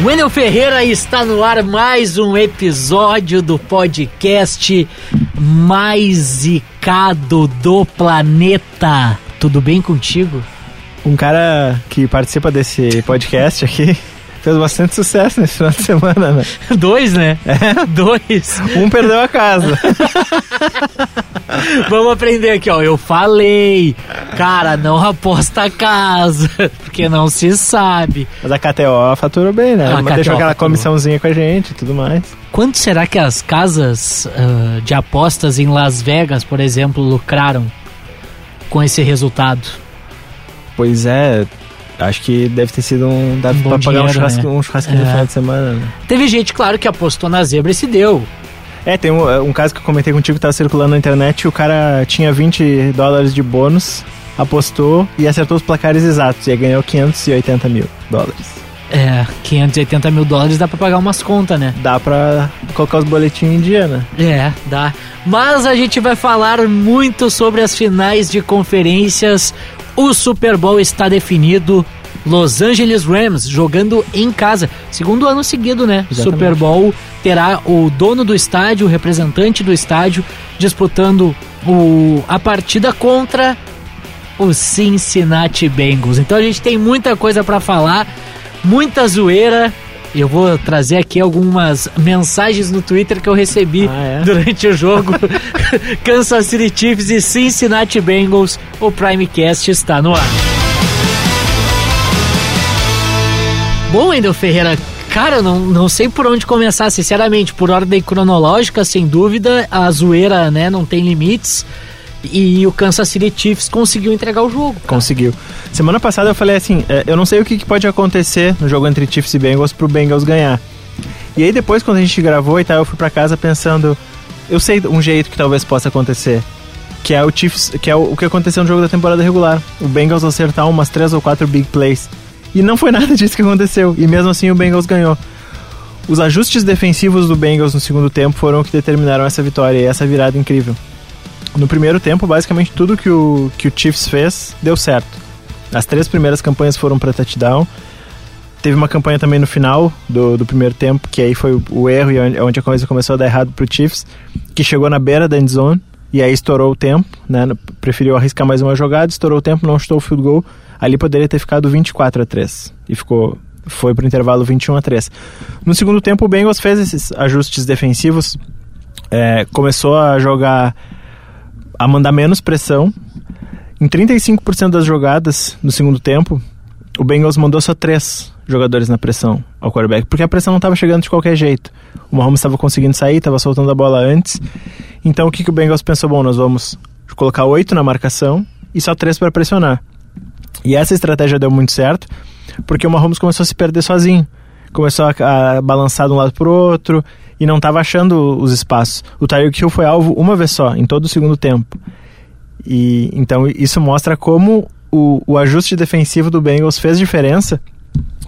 Wendel Ferreira está no ar mais um episódio do podcast mais zicado do planeta. Tudo bem contigo? Um cara que participa desse podcast aqui fez bastante sucesso nesse final de semana, né? Dois, né? É? Dois. Um perdeu a casa. Vamos aprender aqui, ó. Eu falei, cara, não aposta a casa, porque não se sabe. Mas a KTO faturou bem, né? A Mas deixou aquela faturou. comissãozinha com a gente e tudo mais. Quanto será que as casas ah, de apostas em Las Vegas, por exemplo, lucraram com esse resultado? Pois é, acho que deve ter sido um. Dá Um pra pagar um, churrasco, né? um É. no final de semana, né? Teve gente, claro, que apostou na zebra e se deu. É, tem um, um caso que eu comentei contigo que tava circulando na internet. O cara tinha 20 dólares de bônus, apostou e acertou os placares exatos. E aí ganhou 580 mil dólares. É, 580 mil dólares dá pra pagar umas contas, né? Dá pra colocar os boletins em dia, né? É, dá. Mas a gente vai falar muito sobre as finais de conferências. O Super Bowl está definido. Los Angeles Rams jogando em casa. Segundo ano seguido, né? Exatamente. Super Bowl terá o dono do estádio, o representante do estádio, disputando o, a partida contra o Cincinnati Bengals. Então a gente tem muita coisa para falar, muita zoeira. Eu vou trazer aqui algumas mensagens no Twitter que eu recebi Ah, é? durante o jogo. Kansas City Chiefs e Cincinnati Bengals. O Primecast está no ar. Bom, Endel Ferreira, cara, não, não sei por onde começar, sinceramente. Por ordem cronológica, sem dúvida, a zoeira né, não tem limites. E o Kansas City Chiefs conseguiu entregar o jogo. cara. Conseguiu. Semana passada eu falei assim, é, eu não sei o que, pode acontecer no jogo entre Chiefs e Bengals pro Bengals ganhar. E aí depois quando a gente gravou e tal, eu fui pra casa pensando, eu sei um jeito que talvez possa acontecer. Que é o Chiefs, que é o que aconteceu no jogo da temporada regular. O Bengals acertar umas três ou quatro big plays. E não foi nada disso que aconteceu. E mesmo assim o Bengals ganhou. Os ajustes defensivos do Bengals no segundo tempo foram o que determinaram essa vitória e essa virada incrível. No primeiro tempo, basicamente tudo que o, que o Chiefs fez deu certo. As três primeiras campanhas foram para touchdown. Teve uma campanha também no final do, do primeiro tempo, que aí foi o, o erro e onde, onde a coisa começou a dar errado pro Chiefs, que chegou na beira da end zone e aí estourou o tempo, né? Preferiu arriscar mais uma jogada, estourou o tempo, não chutou o field goal. Ali poderia ter ficado 24 a 3 e ficou foi pro intervalo 21 a 3. No segundo tempo o Bengals fez esses ajustes defensivos, é, começou a jogar a mandar menos pressão. Em 35% das jogadas no segundo tempo, o Bengals mandou só três jogadores na pressão ao quarterback, porque a pressão não estava chegando de qualquer jeito. O Mahomes estava conseguindo sair, estava soltando a bola antes. Então o que, que o Bengals pensou? Bom, nós vamos colocar oito na marcação e só três para pressionar. E essa estratégia deu muito certo, porque o Mahomes começou a se perder sozinho. Começou a, a balançar de um lado pro outro e não estava achando os espaços. O Tyreek Hill foi alvo uma vez só, em todo o segundo tempo. E então isso mostra como o, o ajuste defensivo do Bengals fez diferença.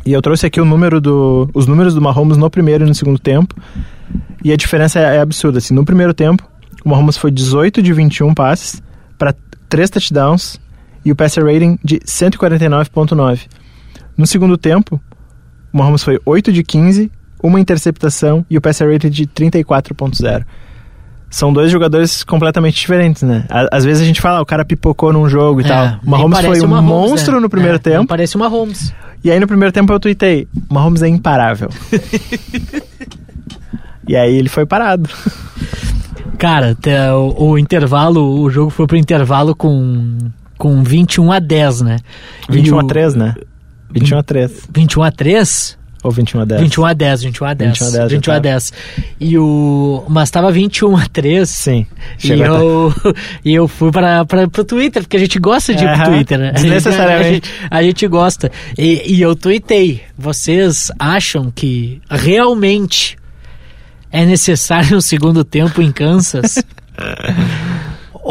E eu trouxe aqui o número do, os números do Mahomes no primeiro e no segundo tempo. E a diferença é, é absurda. Assim, no primeiro tempo, o Mahomes foi 18 de 21 passes para 3 touchdowns e o passer rating de 149.9. No segundo tempo, o Mahomes foi 8 de 15, uma interceptação e o passer rating de 34.0. São dois jogadores completamente diferentes, né? Às vezes a gente fala, ah, o cara pipocou num jogo e É, tal. O Mahomes foi um Mahomes, monstro né? no primeiro É, tempo. Parece uma Mahomes. E aí no primeiro tempo eu tuitei, Mahomes é imparável. e aí ele foi parado. Cara, o, o intervalo, o jogo foi pro intervalo com, com 21 a 10, né? 21 E a o- 3, né? 21 a 3. 21 a 3? Ou 21 a 10. 21 a 10, 21 a 10. 21 a 10, 21 a já 10. E o. Mas tava 21 a 3. Sim. E eu, e eu fui para pro Twitter, porque a gente gosta de ir pro Twitter, né? A gente- desnecessariamente. A gente, a gente gosta. E, e eu tuitei. Vocês acham que realmente é necessário um segundo tempo em Kansas?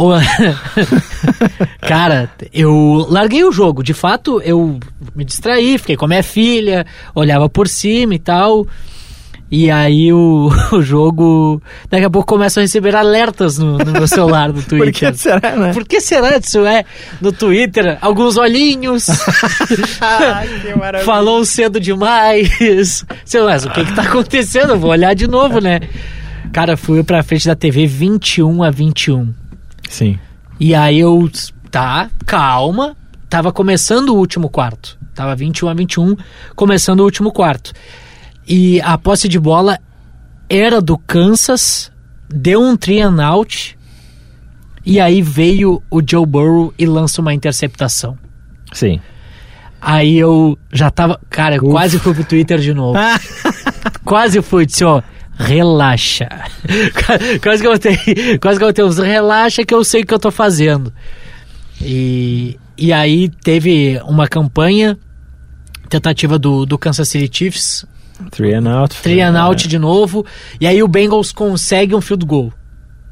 Cara, eu larguei o jogo. De fato, eu me distraí, fiquei com a minha filha, olhava por cima e tal. E aí o, o jogo. Daqui a pouco começa a receber alertas no, no meu celular do Twitter. Por que será, né? Por que será isso é? No Twitter, alguns olhinhos. Ai, que maravilha. Falou cedo demais. Sei lá, o que que tá acontecendo? Eu vou olhar de novo, né? Cara, fui pra frente da TV 21 a 21. Sim. E aí eu, tá, calma. Tava começando o último quarto. Tava 21 a 21, começando o último quarto. E a posse de bola era do Kansas, deu um three and out. E aí veio o Joe Burrow e lança uma interceptação. Sim. Aí eu já tava. Cara, eu Ufa. quase fui pro Twitter de novo. quase fui, disse, ó. Relaxa. quase que eu botei. Quase que eu botei uns relaxa que eu sei o que eu tô fazendo. E, e aí teve uma campanha, tentativa do, do Kansas City Chiefs, Three and out. three and out de novo. E aí o Bengals consegue um field goal,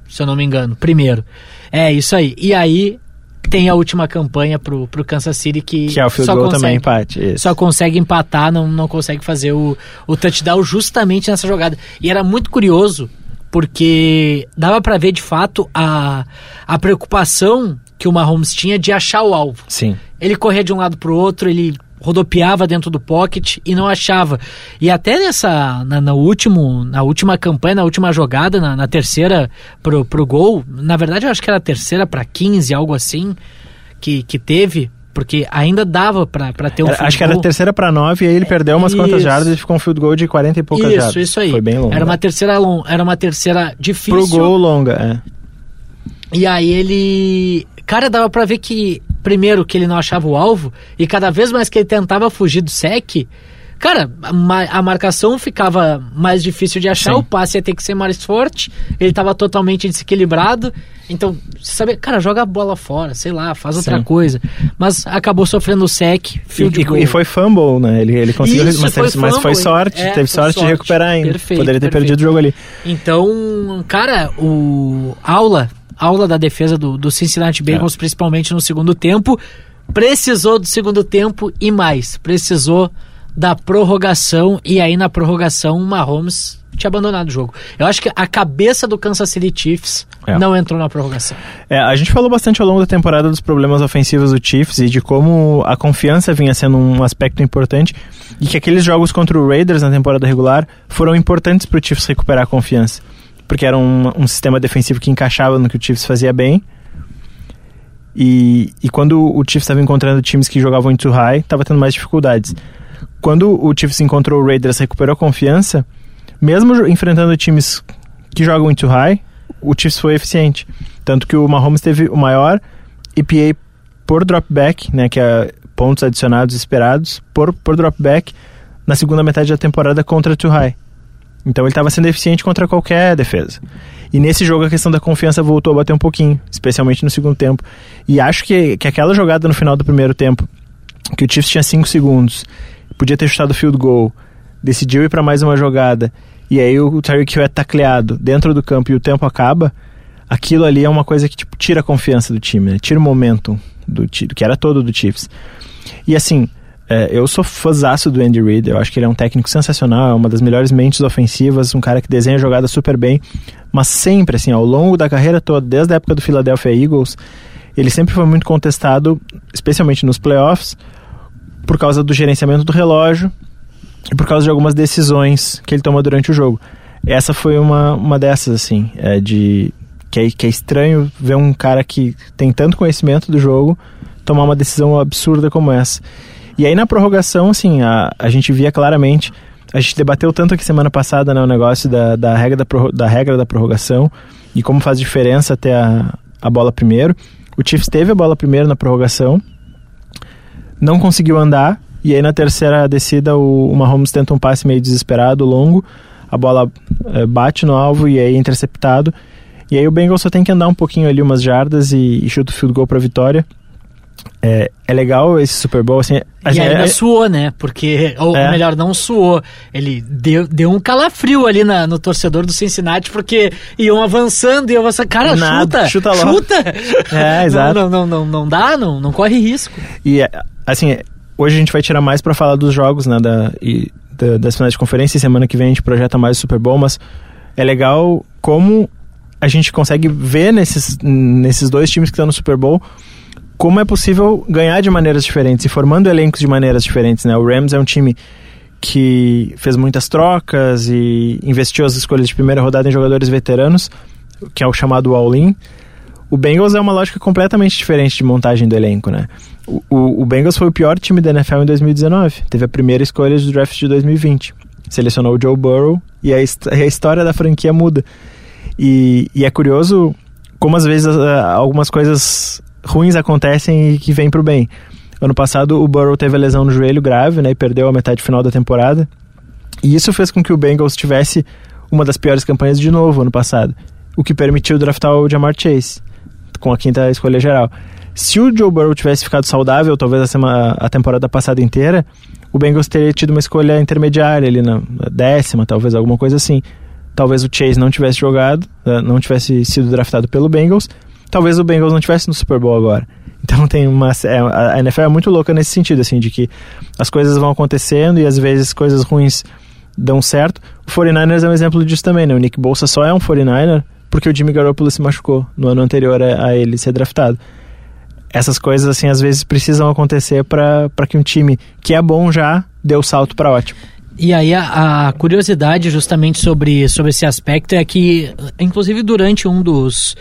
se eu não me engano, primeiro. É, isso aí. E aí tem a última campanha pro, pro Kansas City que, Que é o field só goal consegue, também, empate. Isso. só consegue empatar, não, não consegue fazer o, o touchdown justamente nessa jogada. E era muito curioso, porque dava pra ver de fato a, a preocupação que o Mahomes tinha de achar o alvo. Sim. Ele corria de um lado pro outro, ele rodopiava dentro do pocket e não achava. E até nessa, na, na último, na última campanha, na última jogada, na, na terceira pro, pro gol, na verdade eu acho que era a terceira para 15, algo assim, que, que teve, porque ainda dava pra pra ter um Era- acho que era a terceira pra nove e aí ele perdeu umas quantas Isso. jardas e ficou um field goal de 40 e poucas Isso, jardas. isso aí. Foi bem longo. Era uma né? terceira long, era uma terceira difícil. Pro gol longa, é. E aí ele. Cara, dava pra ver que, primeiro, que ele não achava o alvo, e cada vez mais que ele tentava fugir do sec, cara, a, ma- a marcação ficava mais difícil de achar, Sim. o passe ia ter que ser mais forte, ele tava totalmente desequilibrado. Então, sabe, cara, joga a bola fora, sei lá, faz outra Sim. coisa. Mas acabou sofrendo o sec, E, e, foi fumble, né? Ele, ele conseguiu, Isso, mas, foi teve- mas foi sorte, é, teve foi sorte, de sorte. recuperar ainda. Perfeito, Poderia ter perfeito. perdido o jogo ali. Então, cara, o aula, aula da defesa do, do Cincinnati Bengals, É. principalmente no segundo tempo, precisou do segundo tempo e mais, precisou da prorrogação e aí na prorrogação o Mahomes tinha abandonado o jogo. Eu acho que a cabeça do Kansas City Chiefs É. não entrou na prorrogação. É, a gente falou bastante ao longo da temporada dos problemas ofensivos do Chiefs e de como a confiança vinha sendo um aspecto importante e que aqueles jogos contra o Raiders na temporada regular foram importantes para o Chiefs recuperar a confiança. Porque era um, um sistema defensivo que encaixava no que o Chiefs fazia bem. E, e quando o Chiefs estava encontrando times que jogavam into high, estava tendo mais dificuldades. Quando o Chiefs encontrou o Raiders, recuperou a confiança, mesmo enfrentando times que jogam into high, o Chiefs foi eficiente. Tanto que o Mahomes teve o maior EPA por dropback, né, que é pontos adicionados esperados por, por dropback na segunda metade da temporada contra too high. Então ele estava sendo eficiente contra qualquer defesa. E nesse jogo a questão da confiança voltou a bater um pouquinho, especialmente no segundo tempo. E acho que, que aquela jogada no final do primeiro tempo, que o Chiefs tinha 5 segundos, podia ter chutado o field goal, decidiu ir para mais uma jogada, e aí o Tyreek Hill é tacleado dentro do campo e o tempo acaba, aquilo ali é uma coisa que tipo, tira a confiança do time, né? tira o momentum do, que era todo do Chiefs. E assim, é, eu sou fãzaço do Andy Reid, eu acho que ele é um técnico sensacional, é uma das melhores mentes ofensivas, um cara que desenha jogada super bem, mas sempre, assim, ao longo da carreira toda, desde a época do Philadelphia Eagles, ele sempre foi muito contestado, especialmente nos playoffs, por causa do gerenciamento do relógio e por causa de algumas decisões que ele toma durante o jogo. Essa foi uma, uma dessas, assim, é, de que é, que é estranho ver um cara que tem tanto conhecimento do jogo tomar uma decisão absurda como essa. E aí na prorrogação, assim, a, a gente via claramente, a gente debateu tanto aqui semana passada né, o negócio da, da, regra da, da regra da prorrogação e como faz diferença ter a, a bola primeiro. O Chiefs teve a bola primeiro na prorrogação, não conseguiu andar, e aí na terceira descida o, o Mahomes tenta um passe meio desesperado, longo, a bola eh, bate no alvo e aí é interceptado. E aí o Bengals só tem que andar um pouquinho ali, umas jardas, e, e chuta o field goal pra vitória. É, é legal esse Super Bowl, assim... E assim, ainda é- suou, né? Porque, ou É. melhor, não suou. Ele deu, deu um calafrio ali na- no torcedor do Cincinnati, porque iam avançando e eu avançando. Cara, Nada, chuta! chuta logo. Chuta! É, exato. Não, não, não, não, dá, não, não corre risco. E, é, assim, hoje a gente vai tirar mais pra falar dos jogos, né, da, e da, das finais de conferência e semana que vem a gente projeta mais o Super Bowl, mas é legal como a gente consegue ver nesses, nesses dois times que estão no Super Bowl como é possível ganhar de maneiras diferentes e formando elencos de maneiras diferentes, né? O Rams é um time que fez muitas trocas e investiu as escolhas de primeira rodada em jogadores veteranos, que é o chamado all-in. O Bengals é uma lógica completamente diferente de montagem do elenco, né? O, o, o, Bengals foi o pior time da NFL em 2019. Teve a primeira escolha do draft de 2020. Selecionou o Joe Burrow e a, a história da franquia muda. E, e é curioso como às vezes algumas coisas ruins acontecem e que vêm pro bem. Ano passado o Burrow teve a lesão no joelho grave, né, e perdeu a metade final da temporada. E isso fez com que o Bengals tivesse uma das piores campanhas de novo ano passado, o que permitiu draftar o Jamar Chase com a quinta escolha geral. Se o Joe Burrow tivesse ficado saudável, talvez a, semana, a temporada passada inteira, o Bengals teria tido uma escolha intermediária ali na décima, talvez alguma coisa assim. Talvez o Chase não tivesse jogado, eh, não tivesse sido draftado pelo Bengals, talvez o Bengals não tivesse no Super Bowl agora. Então tem uma é, a NFL é muito louca nesse sentido assim de que as coisas vão acontecendo e às vezes coisas ruins dão certo. O 49ers é um exemplo disso também, né? O Nick Bolsa só é um 49er porque o Jimmy Garoppolo se machucou no ano anterior a, a ele ser draftado. Essas coisas assim às vezes precisam acontecer para que um time que é bom já dê o salto para ótimo. E aí a, a, curiosidade justamente sobre, sobre esse aspecto é que, inclusive durante um dos,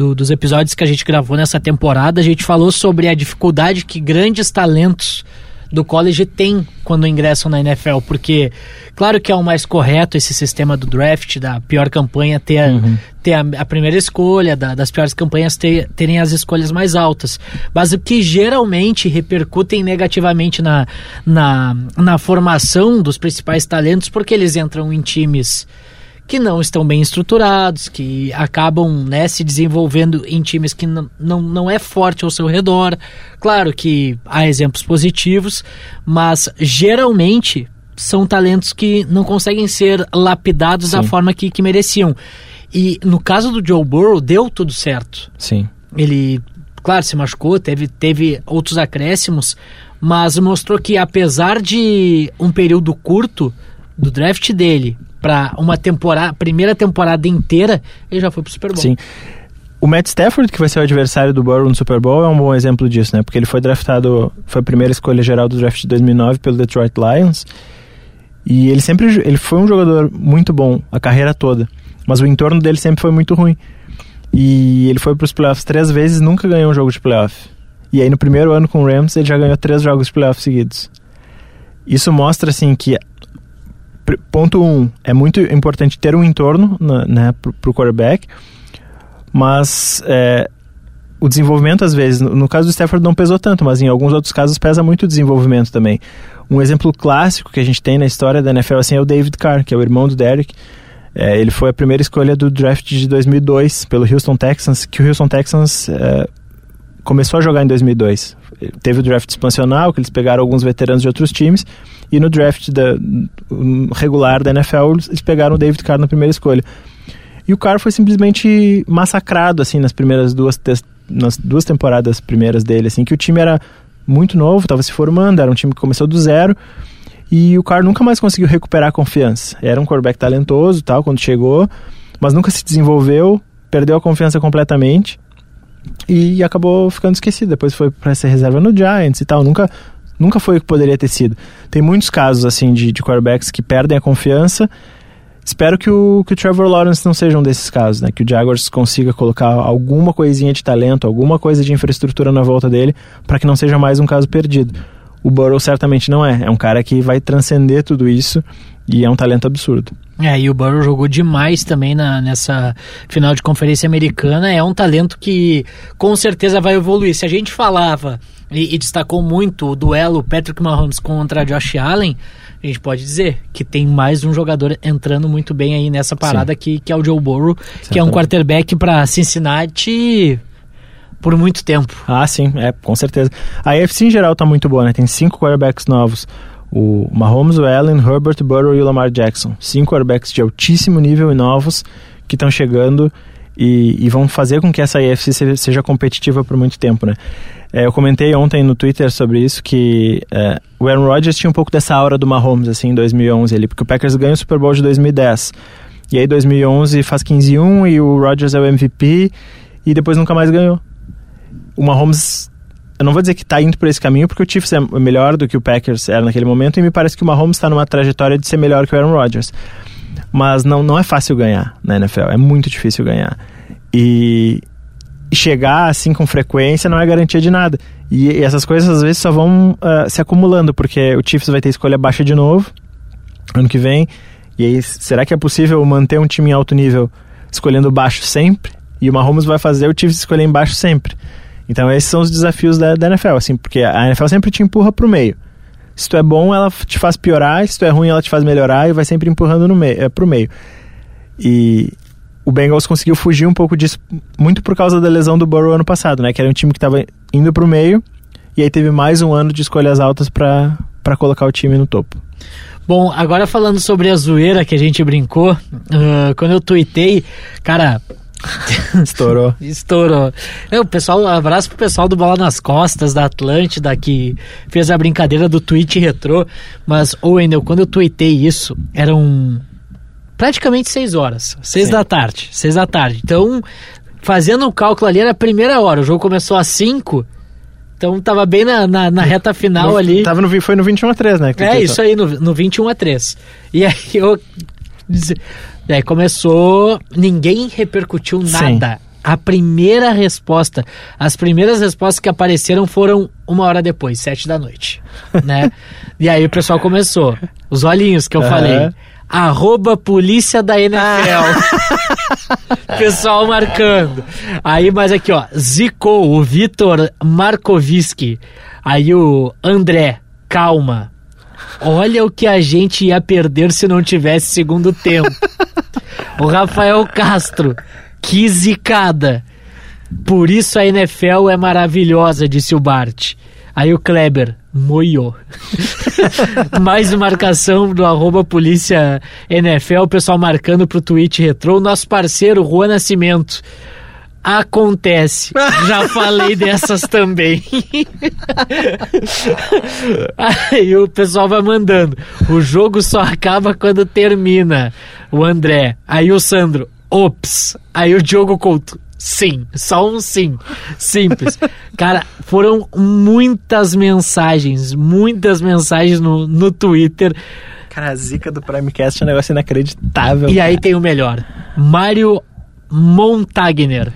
do, dos episódios que a gente gravou nessa temporada, a gente falou sobre a dificuldade que grandes talentos do college têm quando ingressam na NFL, porque claro que é o mais correto esse sistema do draft, da pior campanha ter, uhum. ter a, a, primeira escolha, da, das piores campanhas ter, terem as escolhas mais altas. Mas o que geralmente repercutem negativamente na, na, na formação dos principais talentos, porque eles entram em times que não estão bem estruturados, que acabam né, se desenvolvendo em times que não, não, não é forte ao seu redor. Claro que há exemplos positivos, mas geralmente são talentos que não conseguem ser lapidados Sim. da forma que, que mereciam. E no caso do Joe Burrow, deu tudo certo. Sim. Ele, claro, se machucou, teve, teve outros acréscimos, mas mostrou que apesar de um período curto do draft dele para uma temporada, primeira temporada inteira, ele já foi pro Super Bowl. Sim. O Matt Stafford, que vai ser o adversário do Burrow no Super Bowl, é um bom exemplo disso, né? Porque ele foi draftado, foi a primeira escolha geral do draft de 2009 pelo Detroit Lions. E ele sempre ele foi um jogador muito bom a carreira toda, mas o entorno dele sempre foi muito ruim. E ele foi para os playoffs três vezes, nunca ganhou um jogo de playoff. E aí no primeiro ano com o Rams ele já ganhou três jogos de playoff seguidos. Isso mostra assim que ponto um, é muito importante ter um entorno né, para o quarterback, mas é, o desenvolvimento às vezes, no, no, caso do Stafford não pesou tanto, mas em alguns outros casos pesa muito o desenvolvimento também. Um exemplo clássico que a gente tem na história da NFL assim, é o David Carr, que é o irmão do Derek. É, ele foi a primeira escolha do draft de 2002 pelo Houston Texans, que o Houston Texans é, começou a jogar em 2002. Teve o draft expansional, que eles pegaram alguns veteranos de outros times, e no draft da, regular da NFL, eles pegaram o David Carr na primeira escolha. E o Carr foi simplesmente massacrado, assim, nas primeiras duas, nas duas temporadas primeiras dele, assim, que o time era muito novo, estava se formando, era um time que começou do zero, e o Carr nunca mais conseguiu recuperar a confiança. Era um quarterback talentoso, tal, quando chegou, mas nunca se desenvolveu, perdeu a confiança completamente e acabou ficando esquecido. Depois foi para ser reserva no Giants e tal. Nunca nunca foi o que poderia ter sido. Tem muitos casos assim de, de quarterbacks que perdem a confiança. Espero que o, que o Trevor Lawrence não seja um desses casos, né? Que o Jaguars consiga colocar alguma coisinha de talento, alguma coisa de infraestrutura na volta dele, para que não seja mais um caso perdido. O Burrow certamente não é. É um cara que vai transcender tudo isso e é um talento absurdo. É, e o Burrow jogou demais também na, nessa final de conferência americana. É um talento que com certeza vai evoluir. Se a gente falava e, e, destacou muito o duelo Patrick Mahomes contra Josh Allen, a gente pode dizer que tem mais um jogador entrando muito bem aí nessa parada que, que é o Joe Burrow, que é um quarterback para Cincinnati por muito tempo. Ah, sim, é, com certeza. A AFC em geral tá muito boa, né? Tem cinco quarterbacks novos. O Mahomes, o Allen, Herbert, Burrow e o Lamar Jackson. Cinco quarterbacks de altíssimo nível e novos que estão chegando e, e vão fazer com que essa seja, seja competitiva por muito tempo, né? É, eu comentei ontem no Twitter sobre isso que é, o Aaron Rodgers tinha um pouco dessa aura do Mahomes assim em 2011 ali, porque o Packers ganha o Super Bowl de 2010. E aí 2011 faz 15-1 e o Rodgers é o MVP e depois nunca mais ganhou. O Mahomes eu não vou dizer que está indo por esse caminho, porque o Chiefs é melhor do que o Packers era naquele momento, e me parece que o Mahomes está numa trajetória de ser melhor que o Aaron Rodgers. Mas não, não é fácil ganhar na NFL, é muito difícil ganhar. E, chegar assim com frequência não é garantia de nada. E, e essas coisas às vezes só vão uh, se acumulando, porque o Chiefs vai ter escolha baixa de novo ano que vem. E aí, será que é possível manter um time em alto nível escolhendo baixo sempre? E o Mahomes vai fazer o Chiefs escolher em baixo sempre. Então esses são os desafios da, da NFL, assim, porque a NFL sempre te empurra pro meio. Se tu é bom, ela te faz piorar, se tu é ruim, ela te faz melhorar e vai sempre empurrando no meio, é, pro meio. E o Bengals conseguiu fugir um pouco disso, muito por causa da lesão do Burrow ano passado, né? Que era um time que estava indo pro meio, e aí teve mais um ano de escolhas altas para colocar o time no topo. Bom, agora falando sobre a zoeira que a gente brincou, uh, quando eu tuitei, cara, Estourou. Estourou. O pessoal, abraço pro pessoal do Bola nas Costas, da Atlântida, que fez a brincadeira do tweet retrô. Mas, ô Wendel, quando eu tuitei isso, eram praticamente seis horas. Seis Sim. da tarde. Seis da tarde. Então, fazendo o cálculo ali, era a primeira hora. O jogo começou às cinco. Então tava bem na, na, na reta final no, ali. Tava no, foi no 21 a 3, né? é, isso aí, no, no 21 a 3. E aí eu e aí começou, ninguém repercutiu nada. Sim. A primeira resposta, as primeiras respostas que apareceram foram uma hora depois, sete da noite, né? e aí o pessoal começou, os olhinhos que eu uhum. falei, arroba polícia da NFL. Pessoal marcando. Aí, mas aqui, ó, zicou o Vitor Markoviski. Aí o André, calma. Olha o que a gente ia perder se não tivesse segundo tempo. o Rafael Castro, que zicada. Por isso a NFL é maravilhosa, disse o Bart. Aí o Kleber, moiô. Mais marcação do arroba polícia NFL, o pessoal marcando pro tweet retrô. Nosso parceiro, Juan Nascimento. Acontece. Já falei dessas também. Aí o pessoal vai mandando. O jogo só acaba quando termina. O André. Aí o Sandro. Ops. Aí o Diogo Couto. Sim, só um sim. Simples. Cara, foram muitas mensagens, muitas mensagens no, no Twitter. Cara, a zica do Primecast é um negócio inacreditável. E cara. aí tem o melhor. Mário Montagner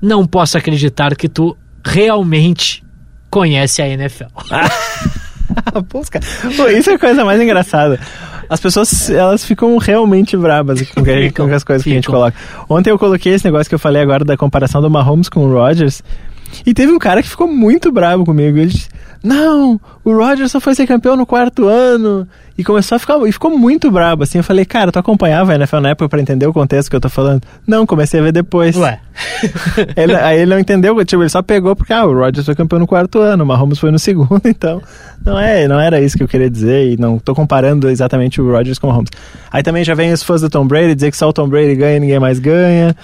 não posso acreditar que tu realmente conhece a NFL. Pô, Pô, isso é a coisa mais engraçada. As pessoas, elas ficam realmente brabas com, ficam, com as coisas ficam. que a gente coloca. Ontem eu coloquei esse negócio que eu falei agora da comparação do Mahomes com o Rodgers. E teve um cara que ficou muito bravo comigo. Ele disse, não, o Rodgers só foi ser campeão no quarto ano. E começou a ficar. E ficou muito brabo, assim. Eu falei, cara, tu acompanhava a NFL na época pra entender o contexto que eu tô falando? Não, comecei a ver depois. Ué. ele, aí ele não entendeu, tipo, ele só pegou porque, ah, o Rodgers foi campeão no quarto ano, o Mahomes foi no segundo, então. Não é, não era isso que eu queria dizer. E não tô comparando exatamente o Rodgers com o Mahomes. Aí também já vem os fãs do Tom Brady dizer que só o Tom Brady ganha e ninguém mais ganha.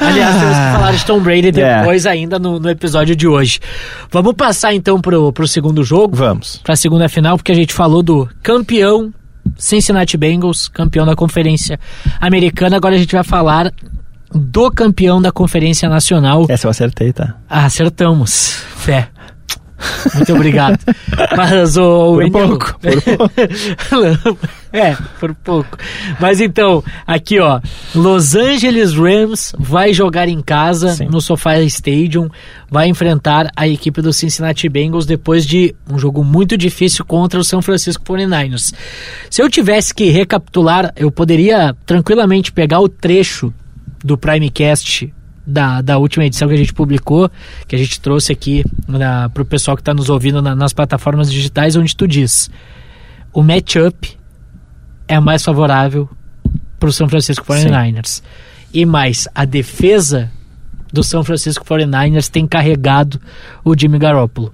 Aliás, temos que falar de Tom Brady é. depois é. ainda no, no, episódio de hoje. Vamos passar então pro, pro segundo jogo? Vamos. Pra segunda final, porque a gente falou do campeão Cincinnati Bengals, campeão da Conferência Americana. Agora a gente vai falar do campeão da Conferência Nacional. Essa eu acertei, tá? Ah, acertamos. Fé. Muito obrigado. Mas o. Por pouco. Por pouco. é, por pouco. Mas então, aqui ó. Los Angeles Rams vai jogar em casa Sim. no SoFi Stadium. Vai enfrentar a equipe do Cincinnati Bengals depois de um jogo muito difícil contra o São Francisco 49ers. Se eu tivesse que recapitular, eu poderia tranquilamente pegar o trecho do Primecast da, da última edição que a gente publicou, que a gente trouxe aqui para o pessoal que está nos ouvindo na, nas plataformas digitais, onde tu diz: o matchup é mais favorável para o São Francisco 49ers. Sim. E mais, a defesa do São Francisco 49ers tem carregado o Jimmy Garoppolo.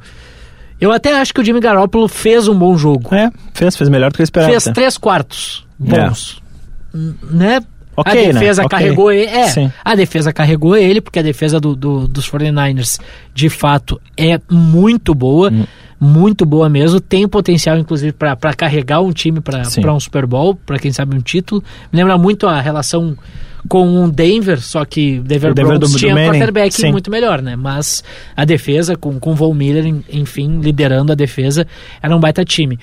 Eu até acho que o Jimmy Garoppolo fez um bom jogo. É, fez, fez melhor do que eu esperava. Fez três quartos bons. É. Né? Ok, a defesa né? Carregou ele. É, Sim. a defesa carregou ele, porque a defesa do, do- dos 49ers, de fato, é muito boa. Hum. Muito boa mesmo. Tem potencial, inclusive, para carregar um time para um Super Bowl, para quem sabe um título. Me lembra muito a relação com o Denver, só que Denver, O Denver Broncos do- do tinha um quarterback sim. muito melhor, né? Mas a defesa, com, com o Von Miller, en- enfim, liderando a defesa, era um baita time.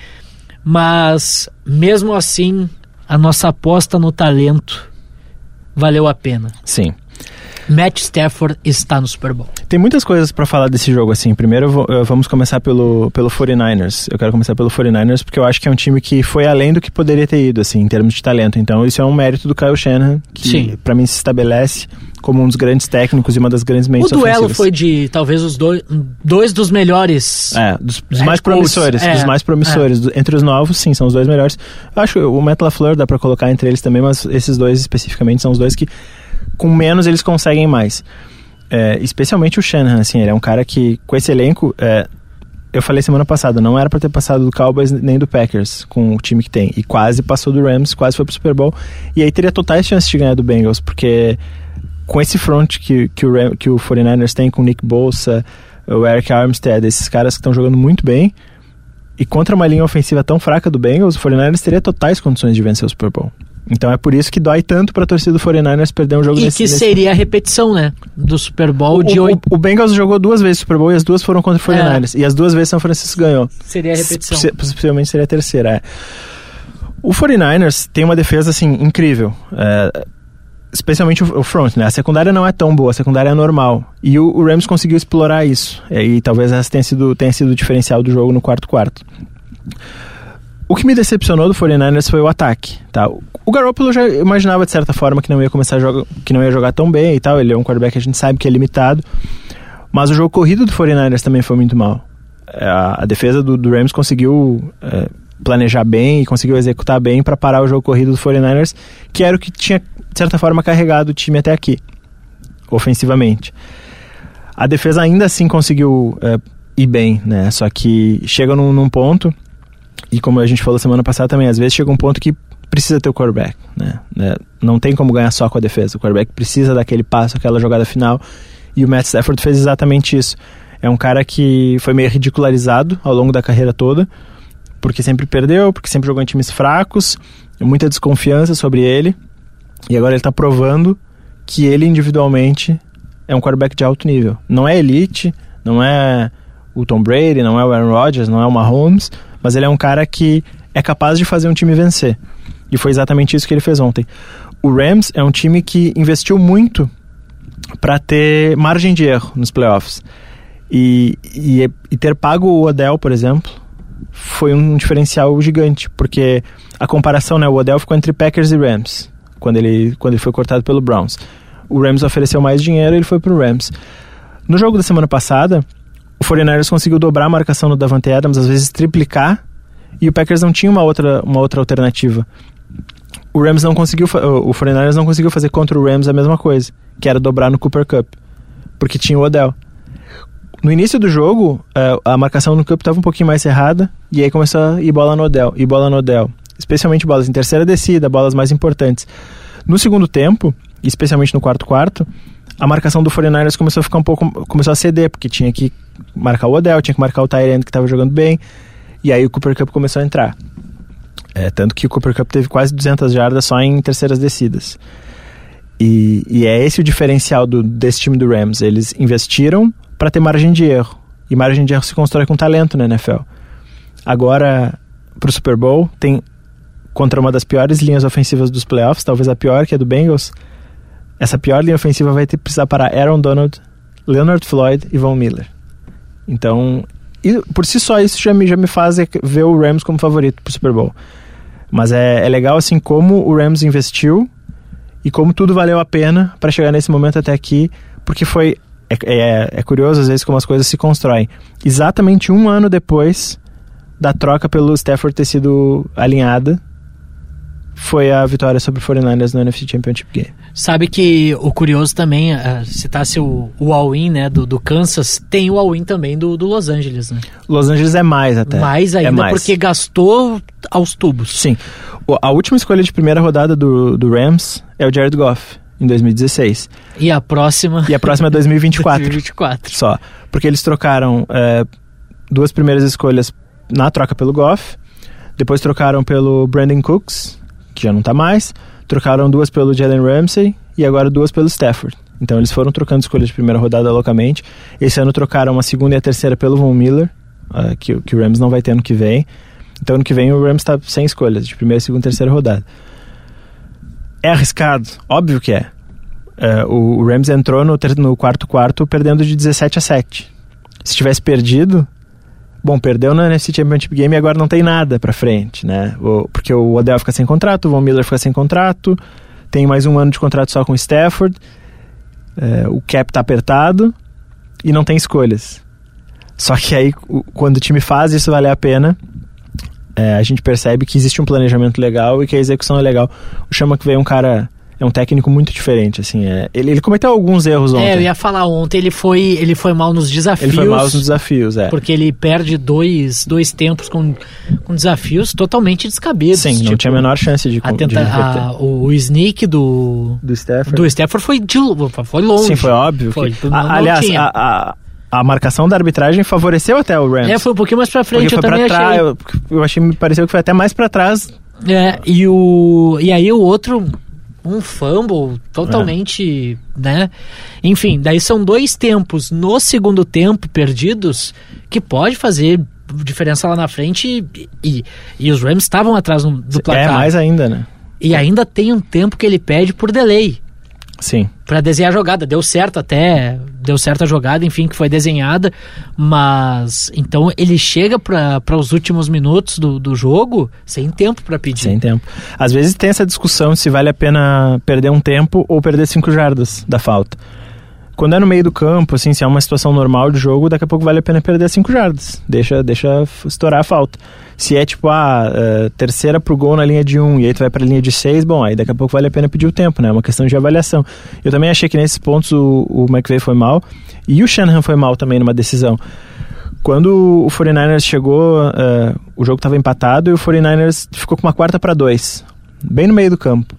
Mas, mesmo assim, a nossa aposta no talento valeu a pena. Sim. Matt Stafford está no Super Bowl. Tem muitas coisas pra falar desse jogo, assim. Primeiro, vou- vamos começar pelo, pelo 49ers. Eu quero começar pelo 49ers porque eu acho que é um time que foi além do que poderia ter ido, assim, em termos de talento. Então, isso é um mérito do Kyle Shanahan, que pra mim se estabelece como um dos grandes técnicos e uma das grandes O mentes duelo ofensivas. foi de talvez os dois, dois dos melhores. É, dos, dos mais promissores, é, dos mais promissores. Do- entre os novos, sim, são os dois melhores. Eu acho que o Matt LaFleur dá pra colocar entre eles também, mas esses dois especificamente são os dois que com menos eles conseguem mais. É, especialmente o Shanahan, assim, ele é um cara que com esse elenco, é, eu falei semana passada, não era pra ter passado do Cowboys nem do Packers com o time que tem. E quase passou do Rams, quase foi pro Super Bowl. E aí teria totais chances de ganhar do Bengals, porque com esse front que, que, o, que o 49ers tem com o Nick Bolsa, o Eric Armstead, esses caras que estão jogando muito bem, e contra uma linha ofensiva tão fraca do Bengals, o 49ers teria totais condições de vencer o Super Bowl. Então é por isso que dói tanto pra torcida do 49ers perder um jogo E nesse, que nesse- seria a repetição, né? Do Super Bowl de o, oito. o, o Bengals jogou duas vezes o Super Bowl e as duas foram contra o 49ers. E as duas vezes São Francisco ganhou. Seria a repetição. Possi- Possivelmente seria a terceira, é. O 49ers tem uma defesa, assim, incrível. É, especialmente o, front, né? A secundária não é tão boa, a secundária é normal. E o, o Rams conseguiu explorar isso. E, talvez essa tenha sido, tenha sido o diferencial do jogo no quarto quarto. O que me decepcionou do 49ers foi o ataque, tá? O Garoppolo já imaginava de certa forma que não ia começar a jogar, que não ia jogar tão bem e tal, ele é um quarterback que a gente sabe que é limitado. Mas o jogo corrido do 49ers também foi muito mal. É, A, a defesa do, do Rams conseguiu é, planejar bem e conseguiu executar bem para parar o jogo corrido do 49ers, que era o que tinha, de certa forma, carregado o time até aqui, ofensivamente. A defesa ainda assim conseguiu é, ir bem, né? Só que chega num, num ponto, e como a gente falou semana passada também, às vezes chega um ponto que precisa ter o quarterback, né? Né? Não tem como ganhar só com a defesa. O quarterback precisa daquele passo, aquela jogada final. E o Matt Stafford fez exatamente isso. É um cara que foi meio ridicularizado ao longo da carreira toda, porque sempre perdeu, porque sempre jogou em times fracos, muita desconfiança sobre ele. E agora ele tá provando que ele individualmente é um quarterback de alto nível. Não é elite, não é o Tom Brady, não é o Aaron Rodgers, não é o Mahomes, mas ele é um cara que é capaz de fazer um time vencer. E foi exatamente isso que ele fez ontem. O Rams é um time que investiu muito para ter margem de erro nos playoffs. E, e, e ter pago o Odell, por exemplo, foi um diferencial gigante, porque a comparação, né, o Odell ficou entre Packers e Rams, quando ele, quando ele foi cortado pelo Browns. O Rams ofereceu mais dinheiro e ele foi pro Rams. No jogo da semana passada, o 49ers conseguiu dobrar a marcação do Davante Adams, às vezes triplicar, e o Packers não tinha uma outra, uma outra alternativa. O Rams não conseguiu, o 49ers não conseguiu fazer contra o Rams a mesma coisa, que era dobrar no Cooper Cup, porque tinha o Odell. No início do jogo, eh, a marcação no Cup estava um pouquinho mais errada, e aí começou a ir bola no Odell, e bola no Odell. Especialmente bolas em terceira descida, bolas mais importantes. No segundo tempo, especialmente no quarto quarto, a marcação do 49ers começou a ficar um pouco, começou a ceder, porque tinha que marcar o Odell, tinha que marcar o Tyrant que estava jogando bem, e aí o Cooper Cup começou a entrar. É, tanto que o Cooper Cup teve quase 200 jardas só em terceiras descidas. E, e é esse o diferencial do, desse time do Rams. Eles investiram para ter margem de erro. E margem de erro se constrói com talento na NFL. Agora, pro Super Bowl, tem contra uma das piores linhas ofensivas dos playoffs, talvez a pior, que é do Bengals. Essa pior linha ofensiva vai ter que precisar parar Aaron Donald, Leonard Floyd e Von Miller. Então, por si só, isso já me, já me faz ver o Rams como favorito pro Super Bowl. Mas é, é legal, assim, como o Rams investiu e como tudo valeu a pena para chegar nesse momento até aqui, porque foi. É, é, é curioso, às vezes, como as coisas se constroem. Exatamente um ano depois da troca pelo Stafford ter sido alinhada, foi a vitória sobre o 49ers no NFC Championship Game. Sabe que o curioso também, uh, citasse o, o all-in né, do, do Kansas, tem o all-in também do, do Los Angeles, né? Los Angeles é mais até. Mais ainda, é mais. porque gastou aos tubos. Sim. O- A última escolha de primeira rodada do, do Rams é o Jared Goff, em 2016. E a próxima? E a próxima é 2024. 2024. Só. Porque eles trocaram é, duas primeiras escolhas na troca pelo Goff, depois trocaram pelo Brandon Cooks, que já não tá mais, trocaram duas pelo Jalen Ramsey e agora duas pelo Stafford. Então eles foram trocando escolhas de primeira rodada loucamente. Esse ano trocaram a segunda e a terceira pelo Von Miller, uh, que, que o Rams não vai ter ano que vem. Então ano que vem o Rams está sem escolhas, de primeira, segunda e terceira rodada. É arriscado? Óbvio que é. Uh, o, o Rams entrou no, no quarto quarto perdendo de 17 a 7. Se tivesse perdido, bom, perdeu na NFC Championship Game e agora não tem nada pra frente, né? Porque o Odell fica sem contrato, o Von Miller fica sem contrato, tem mais um ano de contrato só com o Stafford, uh, o cap tá apertado e não tem escolhas. Só que aí, quando o time faz isso valer a pena, é, a gente percebe que existe um planejamento legal e que a execução é legal. O Chama que veio um cara é um técnico muito diferente, assim. É, ele, ele cometeu alguns erros ontem. É, eu ia falar ontem, ele foi, ele foi mal nos desafios. Ele foi mal nos desafios, é. Porque ele perde dois, dois tempos com, com desafios totalmente descabidos. Sim, tipo, não tinha a menor chance de, a tenta, de a, o, o sneak do... Do Stafford. Do Stafford foi, de, foi longe. Sim, foi óbvio. Foi, que, a, aliás, a, a a marcação da arbitragem favoreceu até o Rams. É, foi um pouquinho mais pra frente, Porque eu foi também pra achei. trás, eu, eu achei, me pareceu que foi até mais pra trás. É, e o e aí o outro um fumble totalmente, é. né? Enfim, daí são dois tempos no segundo tempo perdidos que pode fazer diferença lá na frente e, e, os Rams estavam atrás do, do placar. É, mais ainda, né? E ainda tem um tempo que ele pede por delay. Sim. Para desenhar a jogada. Deu certo até, deu certo a jogada, enfim, que foi desenhada. Mas então ele chega para os últimos minutos do, do jogo sem tempo para pedir. Sem tempo. Às vezes tem essa discussão se vale a pena perder um tempo ou perder cinco jardas da falta. Quando é no meio do campo, assim, se é uma situação normal de jogo, daqui a pouco vale a pena perder cinco jardas. Deixa, deixa estourar a falta. Se é tipo, a ah, uh, terceira pro gol na linha de um e aí tu vai pra linha de seis, bom, aí daqui a pouco vale a pena pedir o tempo, né? É uma questão de avaliação. Eu também achei que nesses pontos o, o McVay foi mal e o Shanahan foi mal também numa decisão. Quando o 49ers chegou, uh, o jogo estava empatado e o 49ers ficou com uma quarta para dois, bem no meio do campo.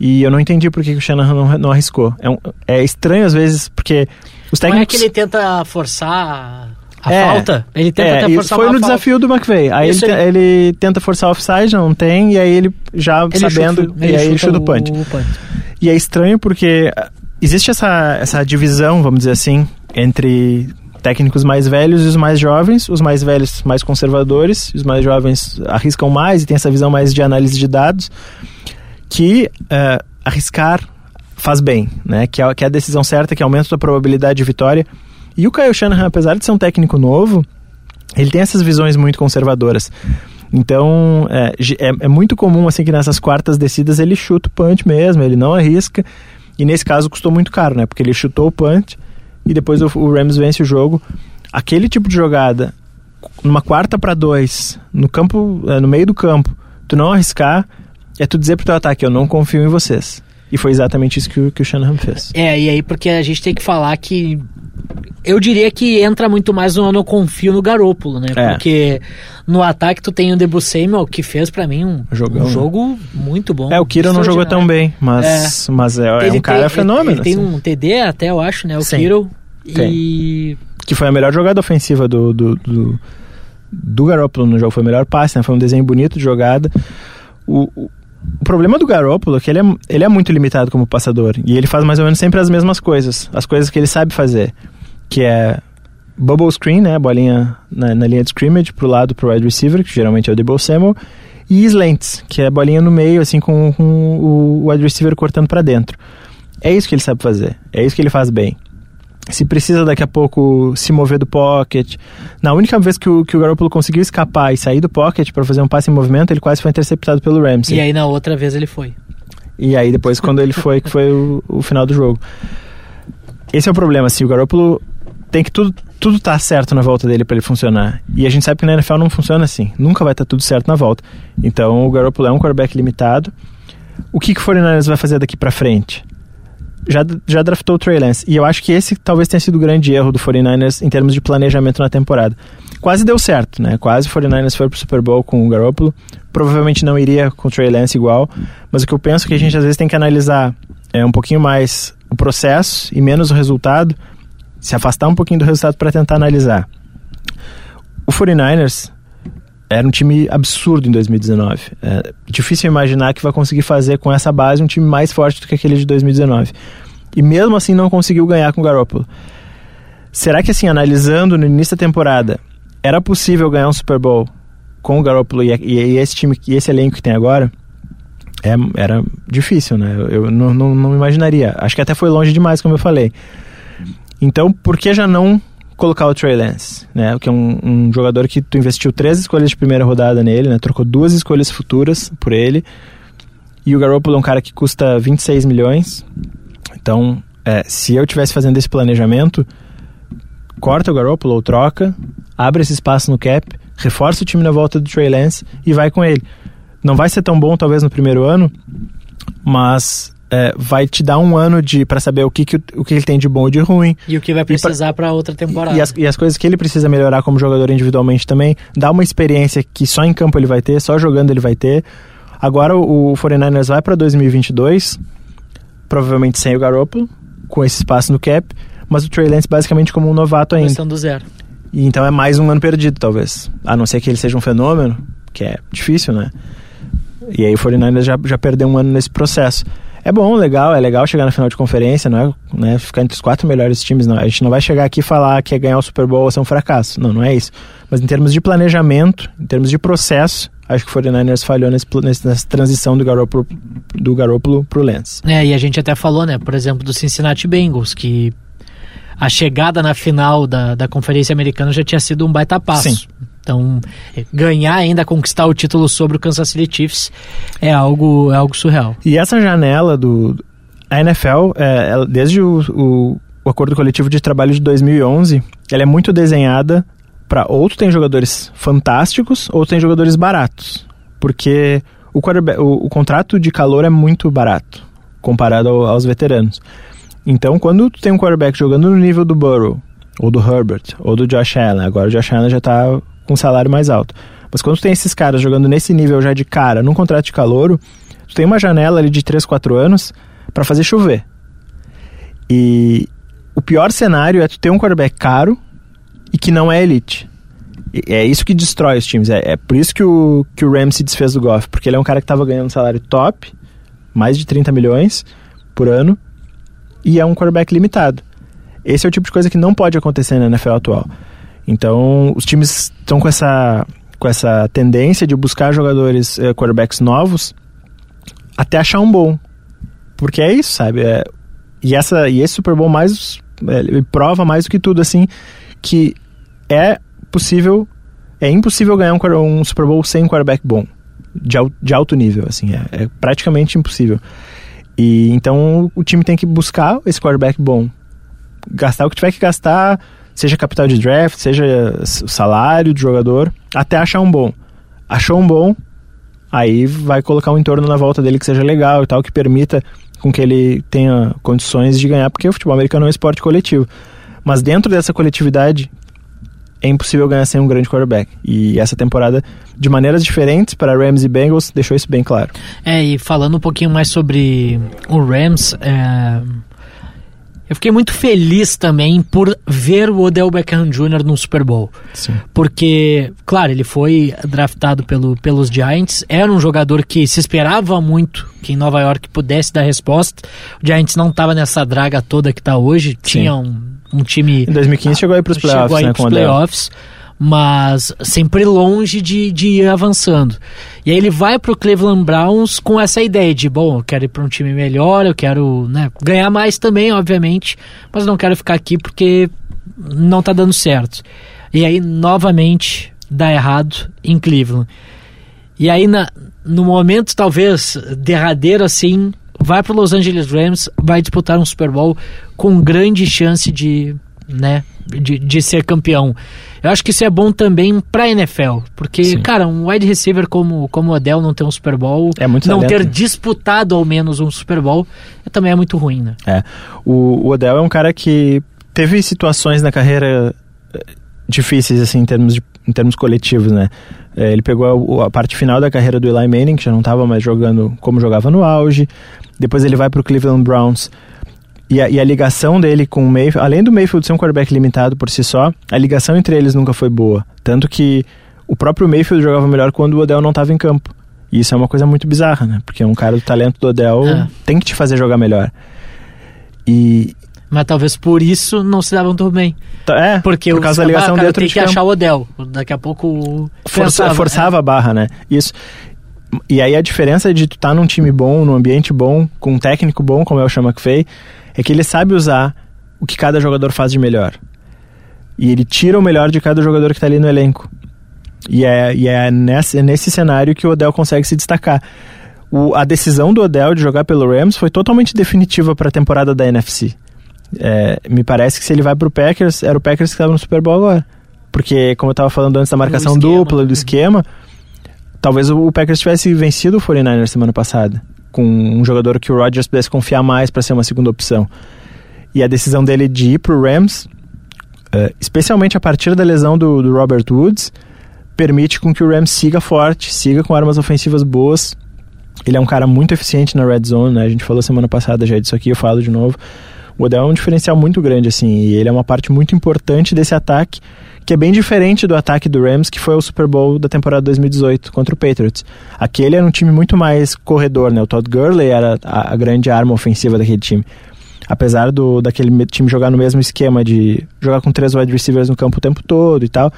E eu não entendi por que o Shanahan não, não arriscou. É, um, é, estranho às vezes, porque os técnicos... Não é que ele tenta forçar a é, falta? Ele tenta é, até forçar Foi no falta. desafio do McVeigh. Aí ele, ele, tenta forçar o offside, não tem, e aí ele já ele sabendo, chuta, e ele aí ele chuta o, o punch. o punch. E é estranho porque existe essa, essa divisão, vamos dizer assim, entre técnicos mais velhos e os mais jovens, os mais velhos mais conservadores, os mais jovens arriscam mais e tem essa visão mais de análise de dados, que uh, arriscar faz bem, né? Que é, que é a decisão certa, que aumenta a probabilidade de vitória. E o Kyle Shanahan, apesar de ser um técnico novo, ele tem essas visões muito conservadoras. Então, é, é, é, muito comum, assim, que nessas quartas descidas ele chuta o punch mesmo, ele não arrisca. E nesse caso custou muito caro, né? Porque ele chutou o punch e depois o, o Rams vence o jogo. Aquele tipo de jogada, numa quarta para dois, no campo, no meio do campo, tu não arriscar, é tu dizer pro teu ataque, eu não confio em vocês. E foi exatamente isso que o, que o Shanahan fez. É, e aí porque a gente tem que falar que eu diria que entra muito mais no eu não confio no Garópolo, né? É. Porque no ataque tu tem o Debu Samuel, que fez para mim um, Jogão, um jogo muito bom. É, o Kiro não jogou tão bem, mas é, mas é, é um cara tem, fenômeno. Ele, ele assim. tem um TD até, eu acho, né? O Sim. Kiro. E... Que foi a melhor jogada ofensiva do, do, do, do Garoppolo no jogo. Foi o melhor passe, né? Foi um desenho bonito de jogada. O, o, o problema do Garoppolo é que ele é, ele é muito limitado como passador. E ele faz mais ou menos sempre as mesmas coisas. As coisas que ele sabe fazer. Que é bubble screen, né? Bolinha na, na linha de scrimmage pro lado pro wide receiver, que geralmente é o Debo Samuel. E slants, que é a bolinha no meio, assim, com, com o wide receiver cortando para dentro. É isso que ele sabe fazer. É isso que ele faz bem se precisa daqui a pouco se mover do pocket. Na única vez que o, que o Garoppolo conseguiu escapar e sair do pocket para fazer um passe em movimento, ele quase foi interceptado pelo Ramsey. E aí na outra vez ele foi. E aí depois quando ele foi, que foi o, o, final do jogo. Esse é o problema, assim, o Garoppolo tem que tudo tudo tá certo na volta dele para ele funcionar. E a gente sabe que na NFL não funciona assim. Nunca vai estar tá tudo certo na volta. Então o Garoppolo é um quarterback limitado. O que, que o 49ers vai fazer daqui para frente? Já, já draftou o Trey Lance. E eu acho que esse talvez tenha sido o grande erro do 49ers em termos de planejamento na temporada. Quase deu certo, né? Quase o 49ers foi pro Super Bowl com o Garoppolo, provavelmente não iria com o Trey Lance igual, mas o que eu penso é que a gente às vezes tem que analisar é um pouquinho mais o processo e menos o resultado, se afastar um pouquinho do resultado para tentar analisar. O 49ers era um time absurdo em 2019. É difícil imaginar que vai conseguir fazer com essa base um time mais forte do que aquele de 2019. E mesmo assim não conseguiu ganhar com o Garoppolo. Será que assim, analisando no início da temporada, era possível ganhar um Super Bowl com o Garoppolo e, e, e esse time e esse elenco que tem agora? É, era difícil, né? Eu, eu não, não, não imaginaria. Acho que até foi longe demais, como eu falei. Então, por que já não colocar o Trey Lance, né? Que é um, um, jogador que tu investiu três escolhas de primeira rodada nele, né? Trocou duas escolhas futuras por ele. E o Garoppolo é um cara que custa 26 milhões. Então, é, se eu tivesse fazendo esse planejamento, corta o Garoppolo ou troca, abre esse espaço no cap, reforça o time na volta do Trey Lance e vai com ele. Não vai ser tão bom talvez no primeiro ano, mas é, vai te dar um ano de para saber o que, que, o que ele tem de bom ou de ruim. E o que vai precisar para outra temporada. E as, e as coisas que ele precisa melhorar como jogador individualmente também. Dá uma experiência que só em campo ele vai ter, só jogando ele vai ter. Agora o, o 49ers vai para 2022, provavelmente sem o Garoppolo, com esse espaço no cap, mas o Trey Lance basicamente como um novato ainda. Questão do zero. E então é mais um ano perdido, talvez. A não ser que ele seja um fenômeno, que é difícil, né? E aí o 49ers já, já perdeu um ano nesse processo. É bom, legal, é legal chegar na final de conferência, não é né, ficar entre os quatro melhores times. Não. A gente não vai chegar aqui e falar que é ganhar o Super Bowl ou ser um fracasso. Não, não é isso. Mas em termos de planejamento, em termos de processo, acho que o 49ers falhou nesse, nessa transição do Garoppolo, do Garoppolo pro Lance. É, e a gente até falou, né, por exemplo, do Cincinnati Bengals, que a chegada na final da, da Conferência Americana já tinha sido um baita passo. Sim. Então, ganhar ainda, conquistar o título sobre o Kansas City Chiefs é algo, é algo surreal. E essa janela do... A NFL, é, desde o, o, o, acordo coletivo de trabalho de 2011, ela é muito desenhada para ou tu tem jogadores fantásticos ou tu tem jogadores baratos. Porque o, o, o contrato de calor é muito barato comparado ao, aos veteranos. Então, quando tu tem um quarterback jogando no nível do Burrow, ou do Herbert, ou do Josh Allen, agora o Josh Allen já está com um salário mais alto. Mas quando tem esses caras jogando nesse nível já de cara, num contrato de calouro, tu tem uma janela ali de 3, 4 anos para fazer chover. E o pior cenário é tu ter um quarterback caro e que não é elite. E é isso que destrói os times. É, é, por isso que o, que o Ramsey desfez do Goff, porque ele é um cara que estava ganhando um salário top, mais de 30 milhões por ano, e é um quarterback limitado. Esse é o tipo de coisa que não pode acontecer na NFL atual. Então, os times estão com essa, com essa tendência de buscar jogadores, uh, quarterbacks novos, até achar um bom. Porque é isso, sabe? É, e, essa, e esse Super Bowl mais é, prova mais do que tudo, assim, que é possível, é impossível ganhar um, um Super Bowl sem um quarterback bom, de, de alto nível, assim, é, é praticamente impossível. E então o time tem que buscar esse quarterback bom, gastar o que tiver que gastar, seja capital de draft, seja o salário do jogador, até achar um bom. Achou um bom, aí vai colocar um entorno na volta dele que seja legal e tal, que permita com que ele tenha condições de ganhar, porque o futebol americano é um esporte coletivo. Mas dentro dessa coletividade, é impossível ganhar sem um grande quarterback. E essa temporada, de maneiras diferentes para Rams e Bengals, deixou isso bem claro. É, e falando um pouquinho mais sobre o Rams, é eu fiquei muito feliz também por ver o Odell Beckham Jr. no Super Bowl. Sim. Porque, claro, ele foi draftado pelo, pelos Giants, era um jogador que se esperava muito que em Nova York pudesse dar resposta. O Giants não estava nessa draga toda que está hoje, tinha um, um, time... Em 2015 chegou aí para os playoffs, chegou aí né, pros playoffs mas sempre longe de, de ir avançando. E aí ele vai para o Cleveland Browns com essa ideia de, bom, eu quero ir para um time melhor, eu quero né, ganhar mais também, obviamente, mas não quero ficar aqui porque não está dando certo. E aí, novamente, dá errado em Cleveland. E aí, na, no momento talvez derradeiro assim, vai para Los Angeles Rams, vai disputar um Super Bowl com grande chance de, né, de, de ser campeão. Eu acho que isso é bom também pra NFL, porque, Sim. cara, um wide receiver como, como o Odell não ter um Super Bowl, é muito não ter disputado ao menos um Super Bowl, também é muito ruim, né? É. O, o Odell é um cara que teve situações na carreira eh, difíceis, assim, em termos de em termos coletivos, né? É, ele pegou a, a, parte final da carreira do Eli Manning, que já não estava mais jogando como jogava no auge. Depois ele vai para o Cleveland Browns. E a, e a, ligação dele com o Mayfield, além do Mayfield ser um quarterback limitado por si só, a ligação entre eles nunca foi boa. Tanto que o próprio Mayfield jogava melhor quando o Odell não estava em campo. E isso é uma coisa muito bizarra, né? Porque um cara do talento do Odell é. tem que te fazer jogar melhor. E, mas talvez por isso não se davam tão bem. É, Porque por causa da ligação ah, cara, dentro tem de que campo. achar o Odell. Daqui a pouco... Força, pensava, forçava é. a barra, né? Isso. E aí a diferença de tu estar tá num time bom, num ambiente bom, com um técnico bom, como é o Chama McFay, é que ele sabe usar o que cada jogador faz de melhor. E ele tira o melhor de cada jogador que está ali no elenco. E é, e é, nesse, é nesse cenário que o Odell consegue se destacar. O, a decisão do Odell de jogar pelo Rams foi totalmente definitiva para a temporada da NFC. É, me parece que se ele vai pro Packers, era o Packers que estava no Super Bowl agora. Porque, como eu estava falando antes da marcação esquema, dupla, do esquema, talvez o Packers tivesse vencido o 49ers semana passada. Com um jogador que o Rodgers pudesse confiar mais para ser uma segunda opção. E a decisão dele de ir pro Rams, uh, especialmente a partir da lesão do, do Robert Woods, permite com que o Rams siga forte, siga com armas ofensivas boas. Ele é um cara muito eficiente na red zone, né? A gente falou semana passada já disso aqui, eu falo de novo. O Odell é um diferencial muito grande, assim, e ele é uma parte muito importante desse ataque, que é bem diferente do ataque do Rams, que foi o Super Bowl da temporada 2018 contra o Patriots. Aquele era um time muito mais corredor, né? O Todd Gurley era a, a grande arma ofensiva daquele time. Apesar do daquele time jogar no mesmo esquema de jogar com três wide receivers no campo o tempo todo e tal,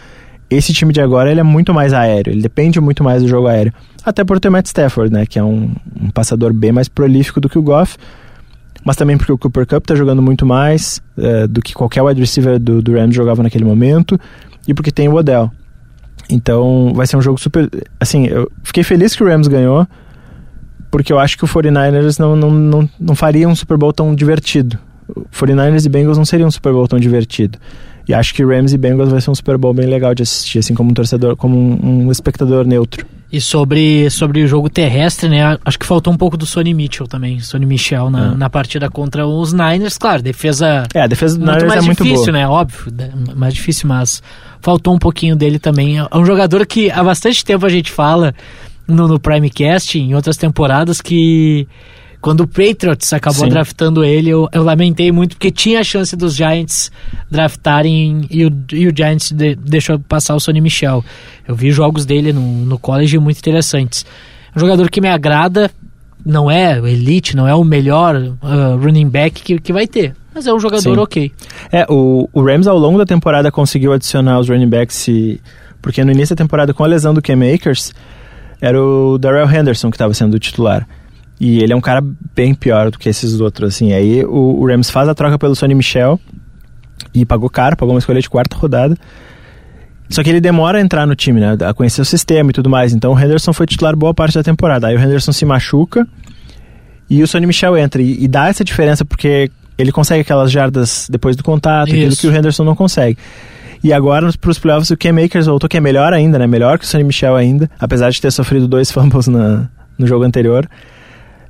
esse time de agora ele é muito mais aéreo, ele depende muito mais do jogo aéreo. Até por ter Matt Stafford, né? Que é um, um passador bem mais prolífico do que o Goff mas também porque o Cooper Cup está jogando muito mais é, do que qualquer wide receiver do, do Rams jogava naquele momento, e porque tem o Odell. Então vai ser um jogo super. Assim, eu fiquei feliz que o Rams ganhou, porque eu acho que o 49ers não, não, não, não faria um Super Bowl tão divertido. 49ers e Bengals não seria um Super Bowl tão divertido. E acho que Rams e Bengals vai ser um Super Bowl bem legal de assistir, assim como um torcedor, como um, um espectador neutro. E sobre, sobre o jogo terrestre, né? Acho que faltou um pouco do Sonny Mitchell também, Sonny Michel na, é. na partida contra os Niners. Claro, defesa. É, a defesa do muito Niners mais é muito difícil, boa. né? Óbvio, mais difícil, mas faltou um pouquinho dele também. É um jogador que há bastante tempo a gente fala no, no Primecast, em outras temporadas, que quando o Patriots acabou Sim. draftando ele, eu, eu, lamentei muito porque tinha a chance dos Giants draftarem e o, e o Giants de, deixou passar o Sonny Michel. Eu vi jogos dele no, no college muito interessantes. Um jogador que me agrada, não é elite, não é o melhor uh, running back que, que vai ter, mas é um jogador Sim. ok. É, o, o Rams ao longo da temporada conseguiu adicionar os running backs, e, porque no início da temporada, com a lesão do Cam Akers, era o Darrell Henderson que estava sendo o titular. E ele é um cara bem pior do que esses outros, assim. Aí o, o Rams faz a troca pelo Sonny Michel e pagou caro, pagou uma escolha de quarta rodada. Só que ele demora a entrar no time, né? A conhecer o sistema e tudo mais. Então o Henderson foi titular boa parte da temporada. Aí o Henderson se machuca e o Sonny Michel entra. E, e dá essa diferença porque ele consegue aquelas jardas depois do contato, Isso. aquilo que o Henderson não consegue. E agora, para os playoffs, o Cam Makers voltou, que é melhor ainda, né? Melhor que o Sonny Michel ainda, apesar de ter sofrido dois fumbles na, no jogo anterior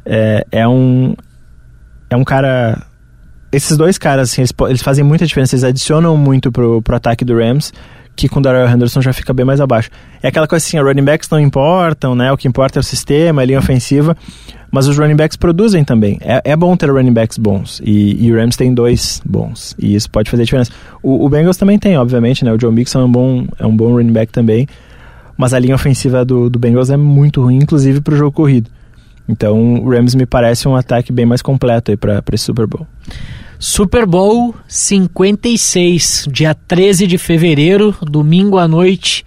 é, é um é um cara esses dois caras assim, eles, eles fazem muita diferença eles adicionam muito pro, pro ataque do Rams que com o Darrell Henderson já fica bem mais abaixo. É aquela coisa assim, running backs não importam né o que importa é o sistema a linha ofensiva mas os running backs produzem também. É, é bom ter running backs bons e, e o Rams tem dois bons e isso pode fazer diferença. O, o Bengals também tem obviamente né o Joe Mixon é um bom é um bom running back também mas a linha ofensiva do, do Bengals é muito ruim inclusive para o jogo corrido então o Rams me parece um ataque bem mais completo aí para esse Super Bowl. Super Bowl 56, dia 13 de fevereiro, domingo à noite.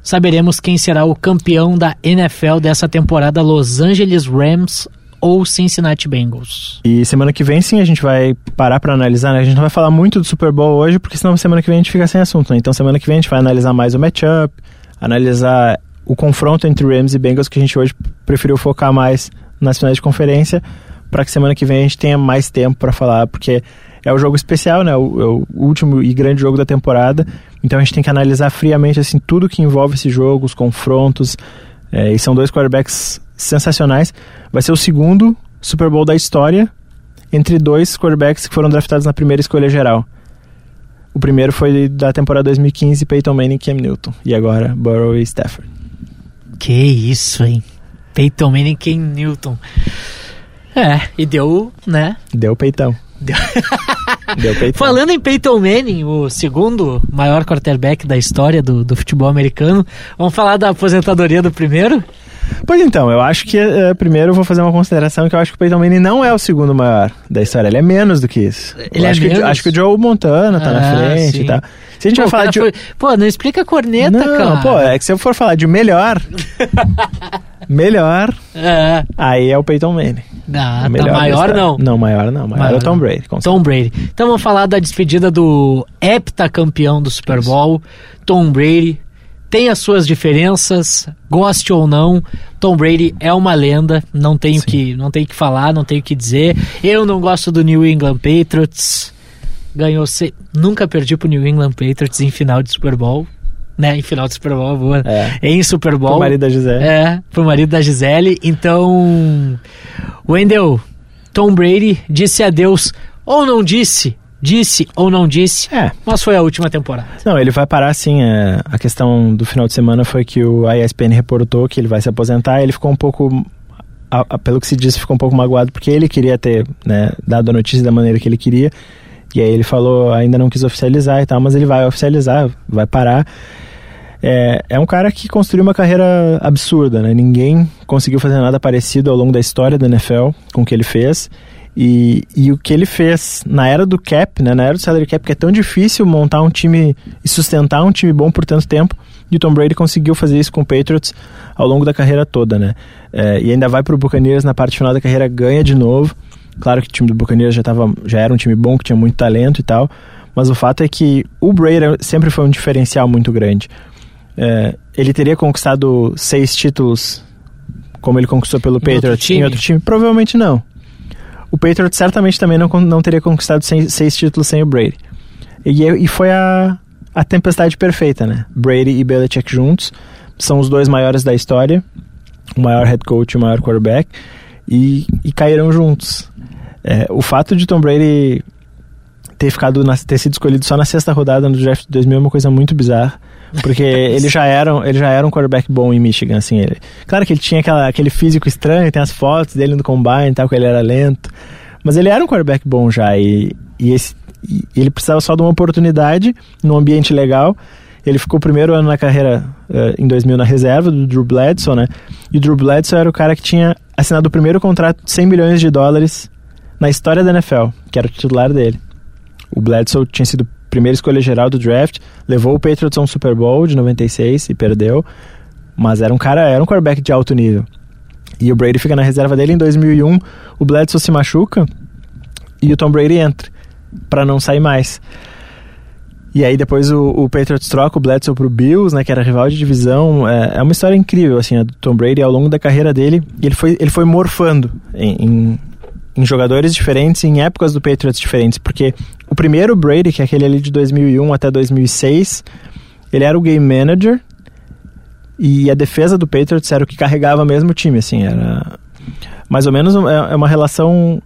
Saberemos quem será o campeão da NFL dessa temporada, Los Angeles Rams ou Cincinnati Bengals. E semana que vem sim a gente vai parar para analisar, né? A gente não vai falar muito do Super Bowl hoje, porque senão semana que vem a gente fica sem assunto, né? Então semana que vem a gente vai analisar mais o matchup, analisar o confronto entre Rams e Bengals que a gente hoje preferiu focar mais nas finais de conferência para que semana que vem a gente tenha mais tempo para falar, porque é o jogo especial, né? O, é o, último e grande jogo da temporada. Então a gente tem que analisar friamente assim tudo que envolve esse jogo, os confrontos. É, e são dois quarterbacks sensacionais. Vai ser o segundo Super Bowl da história entre dois quarterbacks que foram draftados na primeira escolha geral. O primeiro foi da temporada 2015, Peyton Manning e Cam Newton. E agora, Burrow e Stafford. Que isso, hein? Peyton Manning Cam Newton. É, e deu, né? Deu peitão. Deu. Deu peitão. Falando em Peyton Manning, o segundo maior quarterback da história do, do futebol americano, vamos falar da aposentadoria do primeiro? Pois então, eu acho que uh, primeiro eu vou fazer uma consideração que eu acho que o Peyton Manning não é o segundo maior da história, ele é menos do que isso. Ele eu é acho menos? Que, acho que o Joe Montana tá Ah, na frente sim. e tal. Se a gente Pô, vai falar de. foi- Pô, não explica a corneta, não, cara. pô, é que se eu for falar de melhor. melhor, É. aí é o Peyton Manning. Ah, tá maior não. Não, maior não. Maior, é o Tom. Brady. Tom Brady. Então vamos falar da despedida do heptacampeão do Super Bowl, Tom Brady. Tem as suas diferenças, goste ou não, Tom Brady é uma lenda, não tenho Sim. que não tenho que falar, não tenho que dizer. Eu não gosto do New England Patriots. Ganhou se... nunca perdi pro New England Patriots em final de Super Bowl, né? Em final de Super Bowl, boa. É. Em Super Bowl. O marido da Gisele. É, pro marido da Gisele. Então, Wendell, Tom Brady disse adeus, ou não disse, disse ou não disse, É. mas foi a última temporada. Não, ele vai parar sim. é, a questão do final de semana foi que o a ESPN reportou que ele vai se aposentar. Ele ficou um pouco, a- a- pelo que se disse, ficou um pouco magoado porque ele queria ter né, dado a notícia da maneira que ele queria. E aí ele falou, ainda não quis oficializar e tal, mas ele vai oficializar, vai parar. É, é um cara que construiu uma carreira absurda, né? Ninguém conseguiu fazer nada parecido ao longo da história da NFL com o que ele fez. E, e o que ele fez na era do cap, né, na era do salary cap, que é tão difícil montar um time e sustentar um time bom por tanto tempo, e o Tom Brady conseguiu fazer isso com o Patriots ao longo da carreira toda, né? É, e ainda vai pro Buccaneers na parte final da carreira, ganha de novo. Claro que o time do Buccaneers já, tava, já era um time bom, que tinha muito talento e tal, mas o fato é que o Brady sempre foi um diferencial muito grande. É, ele teria conquistado seis títulos como ele conquistou pelo Em Patriots em outro time? Provavelmente não. O Patriots certamente também não, não teria conquistado seis, seis títulos sem o Brady. E, é- e foi a, a tempestade perfeita, né? Brady e Belichick juntos são os dois maiores da história, o maior head coach e o maior quarterback, e, e caíram juntos. É, o fato de Tom Brady ter ficado na- ter sido escolhido só na sexta rodada no draft de 2000 é uma coisa muito bizarra. Porque ele já era, ele já era um quarterback bom em Michigan, assim. Ele, claro que ele tinha aquela, aquele físico estranho, tem as fotos dele no combine e tal, que ele era lento. Mas ele era um quarterback bom já e, e, esse, e ele precisava só de uma oportunidade num ambiente legal. Ele ficou o primeiro ano na carreira, eh, em 2000, na reserva do Drew Bledsoe, né? E o Drew Bledsoe era o cara que tinha assinado o primeiro contrato de 100 milhões de dólares na história da NFL, que era o titular dele. O Bledsoe tinha sido primeira escolha geral do draft, levou o Patriots a um Super Bowl de 96 e perdeu, mas era um cara, era um quarterback de alto nível. E o Brady fica na reserva dele em 2001, o Bledsoe se machuca e o Tom Brady entra para não sair mais. E aí depois o, o Patriots troca o Bledsoe pro Bills, né, que era rival de divisão. É, é uma história incrível, assim, a do Tom Brady ao longo da carreira dele. Ele foi, ele foi morfando em, em, em jogadores diferentes, em épocas do Patriots diferentes, porque o primeiro Brady, que é aquele ali de 2001 até 2006, ele era o game manager e a defesa do Patriots era o que carregava mesmo o time, assim, era mais ou menos é é uma relação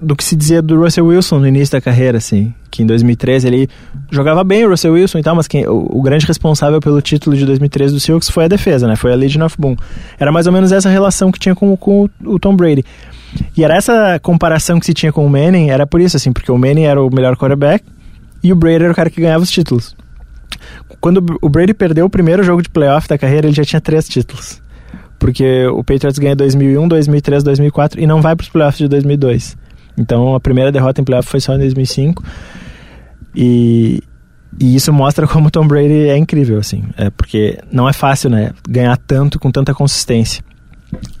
do que se dizia do Russell Wilson no início da carreira, assim, que em 2013 ele jogava bem o Russell Wilson e tal, mas quem, o, o grande responsável pelo título de 2013 do Seahawks foi a defesa, né? Foi a Legion of Boom. Era mais ou menos essa relação que tinha com, com o, o Tom Brady. E era essa comparação que se tinha com o Manning, era por isso, assim, porque o Manning era o melhor quarterback e o Brady era o cara que ganhava os títulos. Quando o Brady perdeu o primeiro jogo de playoff da carreira, ele já tinha três títulos. Porque o Patriots ganha 2001, 2003, 2004 e não vai para os playoffs de 2002. Então a primeira derrota em playoff foi só em 2005. E, e isso mostra como Tom Brady é incrível, assim. É porque não é fácil, né? Ganhar tanto com tanta consistência.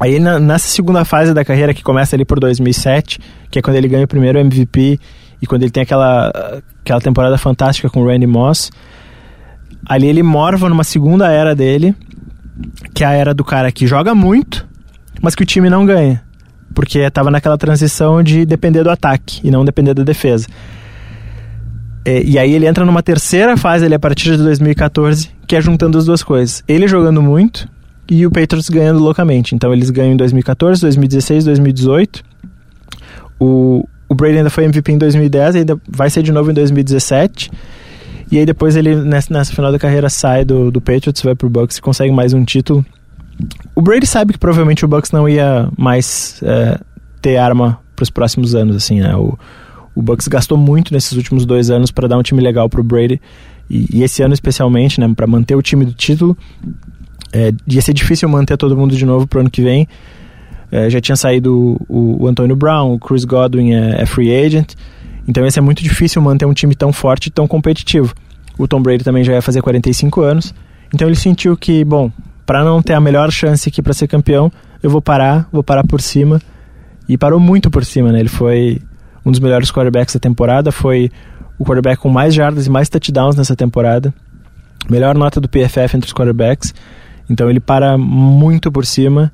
Aí na, nessa segunda fase da carreira, que começa ali por 2007, que é quando ele ganha o primeiro MVP e quando ele tem aquela, aquela temporada fantástica com o Randy Moss, ali ele morva numa segunda era dele, que é a era do cara que joga muito, mas que o time não ganha. Porque estava naquela transição de depender do ataque e não depender da defesa. É, e aí ele entra numa terceira fase ali a partir de 2014, que é juntando as duas coisas. Ele jogando muito e o Patriots ganhando loucamente. Então eles ganham em 2014, 2016, 2018. O, o Brady ainda foi MVP em 2010 e ainda vai ser de novo em 2017. E aí depois ele, nessa, nessa final da carreira, sai do, do Patriots, vai pro Bucks e consegue mais um título. O Brady sabe que provavelmente o Bucks não ia mais é, ter arma para os próximos anos, assim, né? O, o Bucks gastou muito nesses últimos dois anos para dar um time legal pro Brady e, e esse ano especialmente, né, para manter o time do título. É, ia ser difícil manter todo mundo de novo pro ano que vem. É, já tinha saído o, o Antonio Brown, o Chris Godwin é, é, free agent, então ia ser muito difícil manter um time tão forte e tão competitivo. O Tom Brady também já ia fazer 45 anos, então ele sentiu que, bom, para não ter a melhor chance aqui para ser campeão, eu vou parar, vou parar por cima. E parou muito por cima, né? Ele foi um dos melhores quarterbacks da temporada, foi o quarterback com mais jardas e mais touchdowns nessa temporada. Melhor nota do PFF entre os quarterbacks. Então ele para muito por cima.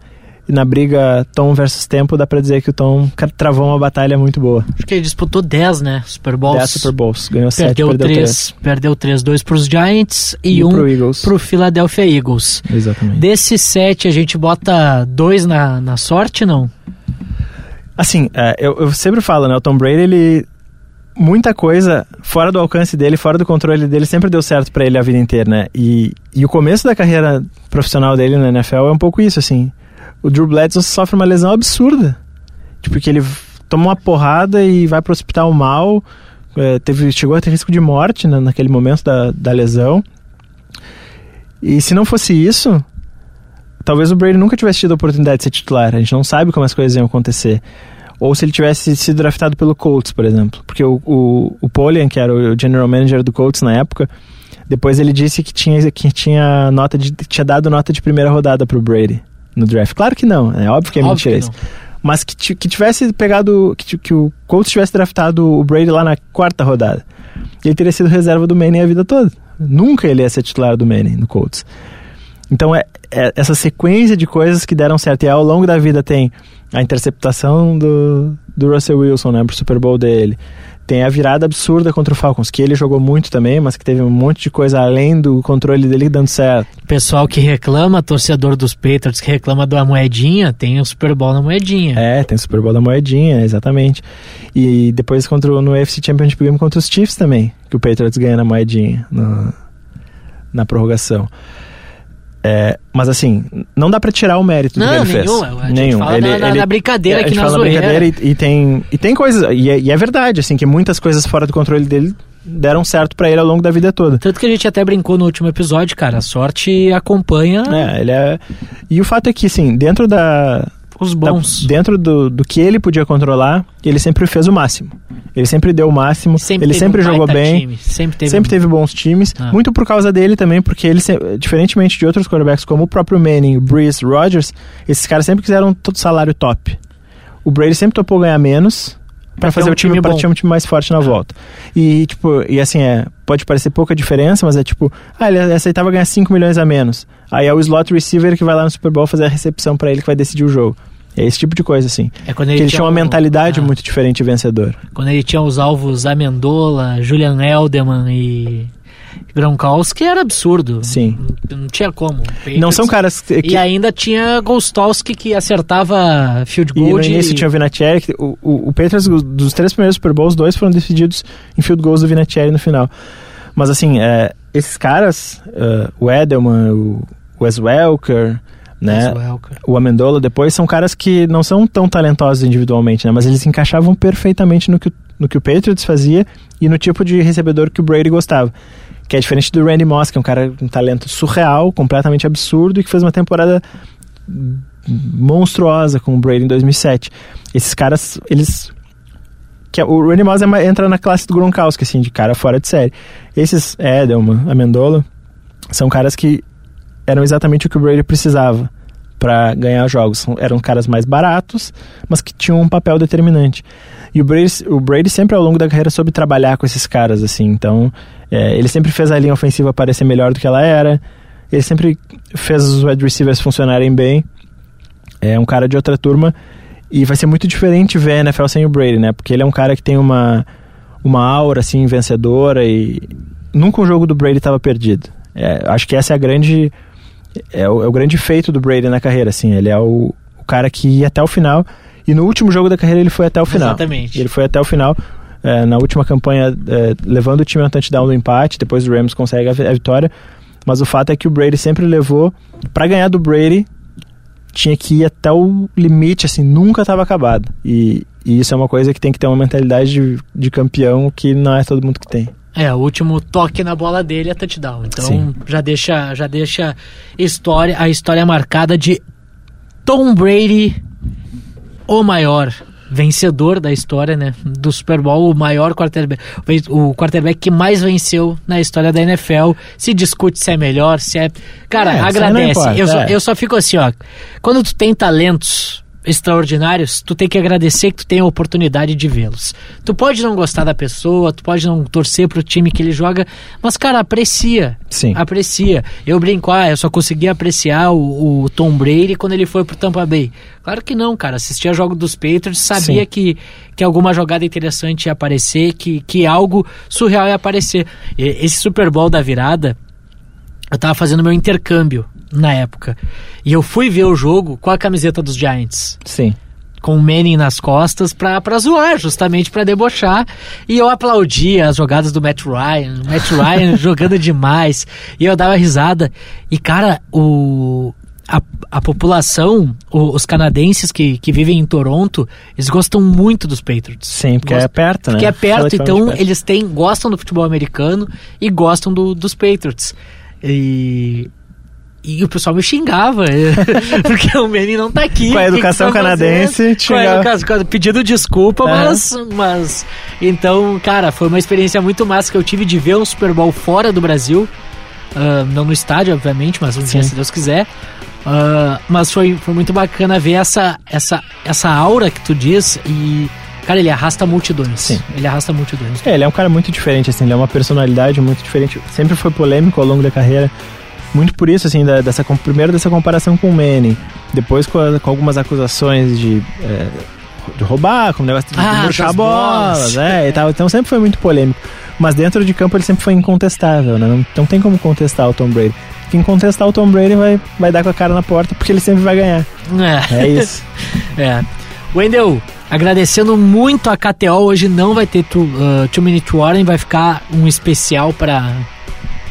E na briga Tom versus Tempo, dá pra dizer que o Tom travou uma batalha muito boa. Acho que ele disputou 10, né? Super Bowls. 10 Super Bowls. Ganhou 7, perdeu perdeu 3. 3. Perdeu 3, 2 pros Giants e, E um pro Eagles. pro Philadelphia Eagles. Exatamente. Desses 7, a gente bota 2 na, na sorte, não? Assim, é, eu, eu sempre falo, né? O Tom Brady, ele. Muita coisa fora do alcance dele, fora do controle dele, sempre deu certo pra ele a vida inteira, né? E, e o começo da carreira profissional dele na NFL é um pouco isso, assim. O Drew Bledsoe sofre uma lesão absurda. Tipo, que ele toma uma porrada e vai pro hospital mal. é, teve, chegou a ter risco de morte né, naquele momento da, da lesão. E se não fosse isso, talvez o Brady nunca tivesse tido a oportunidade de ser titular. A gente não sabe como as coisas iam acontecer. Ou se ele tivesse sido draftado pelo Colts, por exemplo. Porque o, o, o Polian, que era o general manager do Colts na época, depois ele disse que tinha, que tinha, nota de, tinha dado nota de primeira rodada pro Brady no draft. Claro que não, é óbvio que é Óbvio mentira isso. Mas que, que tivesse pegado. Que, que o Colts tivesse draftado o Brady lá na quarta rodada. Ele teria sido reserva do Manning a vida toda. Nunca ele ia ser titular do Manning no Colts. Então é, é essa sequência de coisas que deram certo. E ao longo da vida tem a interceptação do, do Russell Wilson, né, pro Super Bowl dele. Tem a virada absurda contra o Falcons, que ele jogou muito também, mas que teve um monte de coisa além do controle dele dando certo. Pessoal que reclama, torcedor dos Patriots que reclama da moedinha, tem o Super Bowl na moedinha. É, tem o Super Bowl da moedinha, exatamente. E depois contra, o- no UFC Championship Game contra os Chiefs também, que o Patriots ganha na moedinha, no- na prorrogação. É, mas assim, não dá pra tirar o mérito do que Não, ele fez. nenhum, a gente nenhum. fala na- na- na brincadeira é, na zoeira. brincadeira e, e tem, e tem coisas, e é, e é verdade, assim, que muitas coisas fora do controle dele deram certo pra ele ao longo da vida toda. Tanto que a gente até brincou no último episódio, cara. A sorte acompanha É, ele é... E o fato é que, assim, dentro da, os da- bons. dentro do, do que ele podia controlar, ele sempre fez o máximo. Ele sempre deu o máximo, ele teve sempre um jogou bem, time, Sempre teve. sempre teve bons times, Ah. muito por causa dele também, porque ele, diferentemente de outros quarterbacks como o próprio Manning, Breeze, Rodgers, esses caras sempre quiseram todo salário top. O Brady sempre topou ganhar menos para fazer um o time, time para ter um time mais forte na Ah. volta. E tipo, e assim é, pode parecer pouca diferença, mas é tipo, ah, ele aceitava ganhar 5 milhões a menos. Aí é o slot receiver que vai lá no Super Bowl fazer a recepção para ele que vai decidir o jogo. É esse tipo de coisa assim. É quando ele ele tinha uma um- mentalidade ah, muito diferente e vencedora. Quando ele tinha os alvos Amendola, Julian Elderman e Gronkowski, era absurdo. Sim. Não, não tinha como. Não são caras que, que E ainda tinha Gostowski que acertava field E goal no de... início tinha o Vinatieri, que o, o, o Patriots, dos três primeiros Super Bowls, dois foram decididos em field goals do Vinatieri no final. Mas assim, é, esses caras, é, o Edelman, o Wes Welker, né, Welker. o Amendola depois, são caras que não são tão talentosos individualmente, né, mas eles encaixavam perfeitamente no que, o- no que o Patriots fazia e no tipo de recebedor que o Brady gostava. Que é diferente do Randy Moss, que é um cara com um talento surreal, completamente absurdo e que fez uma temporada monstruosa com o Brady em 2007. Esses caras, eles que é- o Randy Moss é entra na classe do Gronkowski, assim, de cara fora de série. Esses Edelman, Amendola, são caras que eram exatamente o que o Brady precisava para ganhar jogos. Eram caras mais baratos, mas que tinham um papel determinante. E o Brady, o Brady sempre ao longo da carreira soube trabalhar com esses caras, assim. Então, é, ele sempre fez a linha ofensiva parecer melhor do que ela era. Ele sempre fez os wide receivers funcionarem bem. É um cara de outra turma. E vai ser muito diferente ver a NFL sem o Brady, né? Porque ele é um cara que tem uma, uma aura, assim, vencedora e nunca um jogo do Brady estava perdido. É, acho que essa é a grande... É o, é o grande feito do Brady na carreira, assim. Ele é o, o cara que ia até o final. E no último jogo da carreira ele foi até o final. Exatamente. Ele foi até o final. é, na última campanha é, levando o time a um touchdown no empate, depois o Rams consegue a, a vitória. Mas o fato é que o Brady sempre levou. para ganhar do Brady, tinha que ir até o limite, assim, nunca estava acabado. E, e, isso é uma coisa que tem que ter uma mentalidade de, de campeão que não é todo mundo que tem. É, o último toque na bola dele é touchdown. Então Sim. já deixa, já deixa história, a história marcada de Tom Brady, o maior vencedor da história, né? Do Super Bowl, o maior quarterback, o quarterback que mais venceu na história da NFL. Se discute se é melhor, se é. Cara, é, agradece. Importa, eu, é. só, eu só fico assim, ó. Quando tu tem talentos extraordinários, tu tem que agradecer que tu tem a oportunidade de vê-los. Tu pode não gostar da pessoa, tu pode não torcer pro time que ele joga, mas, cara, aprecia. Sim. Aprecia. Eu brinco, ah, eu só consegui apreciar o, o Tom Brady quando ele foi pro Tampa Bay. Claro que não, cara. Assistia jogo dos Patriots, sabia que, que alguma jogada interessante ia aparecer, que, que algo surreal ia aparecer. E, esse Super Bowl da virada, eu tava fazendo meu intercâmbio na época. E eu fui ver o jogo com a camiseta dos Giants. Sim. Com o Manning nas costas pra, pra zoar, justamente pra debochar. E eu aplaudia as jogadas do Matt Ryan. Matt Ryan jogando demais. E eu dava risada. E, cara, o, a, a população, o, os canadenses que, que vivem em Toronto, eles gostam muito dos Patriots. Sim, porque é gostam, é perto, né? Porque é perto, então perto. eles têm, gostam do futebol americano e gostam do, dos Patriots. E e o pessoal me xingava, porque o Manny não tá aqui. Com a educação que canadense, com a educação, pedindo desculpa, mas, mas. Então, cara, foi uma experiência muito massa que eu tive de ver um Super Bowl fora do Brasil. Uh, não no estádio, obviamente, mas um dia, se Deus quiser. Uh, mas foi, foi muito bacana ver essa, essa, essa aura que tu diz e. Cara, ele arrasta multidões. Sim. Ele arrasta multidões. É, ele é um cara muito diferente, assim, ele é uma personalidade muito diferente. Sempre foi polêmico ao longo da carreira muito por isso, assim, da, dessa, primeiro dessa comparação com o Manning, depois com, a, com algumas acusações de, é, de roubar, com o negócio de ah, murchar bolas, né, e tal. Então sempre foi muito polêmico. Mas dentro de campo ele sempre foi incontestável, né? Não, não tem como contestar o Tom Brady. Quem contestar o Tom Brady vai, vai dar com a cara na porta porque ele sempre vai ganhar. É, é isso. é. Wendel, agradecendo muito a KTO, hoje não vai ter Two, uh, two Minute Warning, vai ficar um especial para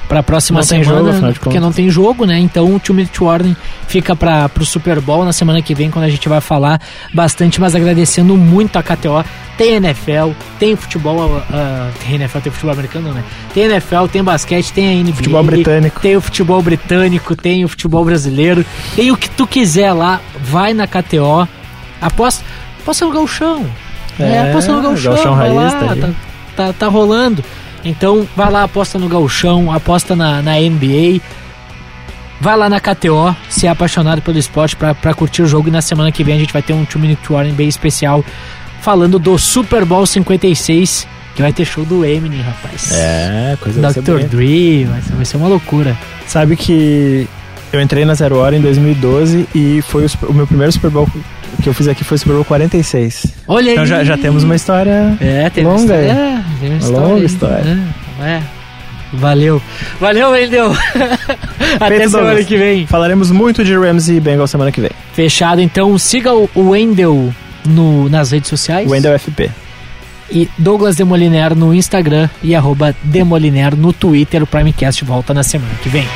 para a próxima não semana, jogo, porque não tem jogo, né? Então o Two Minute Warning fica para o Super Bowl na semana que vem, quando a gente vai falar bastante, mas agradecendo muito a KTO. Tem NFL, tem futebol, uh, tem NFL, tem futebol americano, né? Tem NFL, tem basquete, tem a NBA. Futebol britânico. Tem o futebol britânico, tem o futebol brasileiro, tem o que tu quiser lá, vai na KTO, aposta, aposta no galchão. É, é aposta no galchão, galchão raiz, lá, tá, tá, tá rolando. Então vai lá, aposta no gauchão, aposta na, na NBA. Vai lá na KTO, se é apaixonado pelo esporte para curtir o jogo. E na semana que vem a gente vai ter um 2 Minute Warning bem especial falando do Super Bowl 56, que vai ter show do Eminem, rapaz. É, coisa Dr. Dre, vai ser, vai ser uma loucura. Sabe que eu entrei na Zero Hora em 2012 e foi o, o meu primeiro Super Bowl que eu fiz aqui foi o Super Bowl 46. Olha então aí. já, já temos uma história é, tem longa. Uma história, é, tem uma, história longa história. É, é. Valeu. Valeu, Wendel. Até Feito semana Douglas. que vem. Falaremos muito de Rams e Bengals semana que vem. Fechado, então siga o Wendel no, nas redes sociais. Wendel FP. E Douglas Demoliner no Instagram e arroba Demoliner no Twitter. O Primecast volta na semana que vem.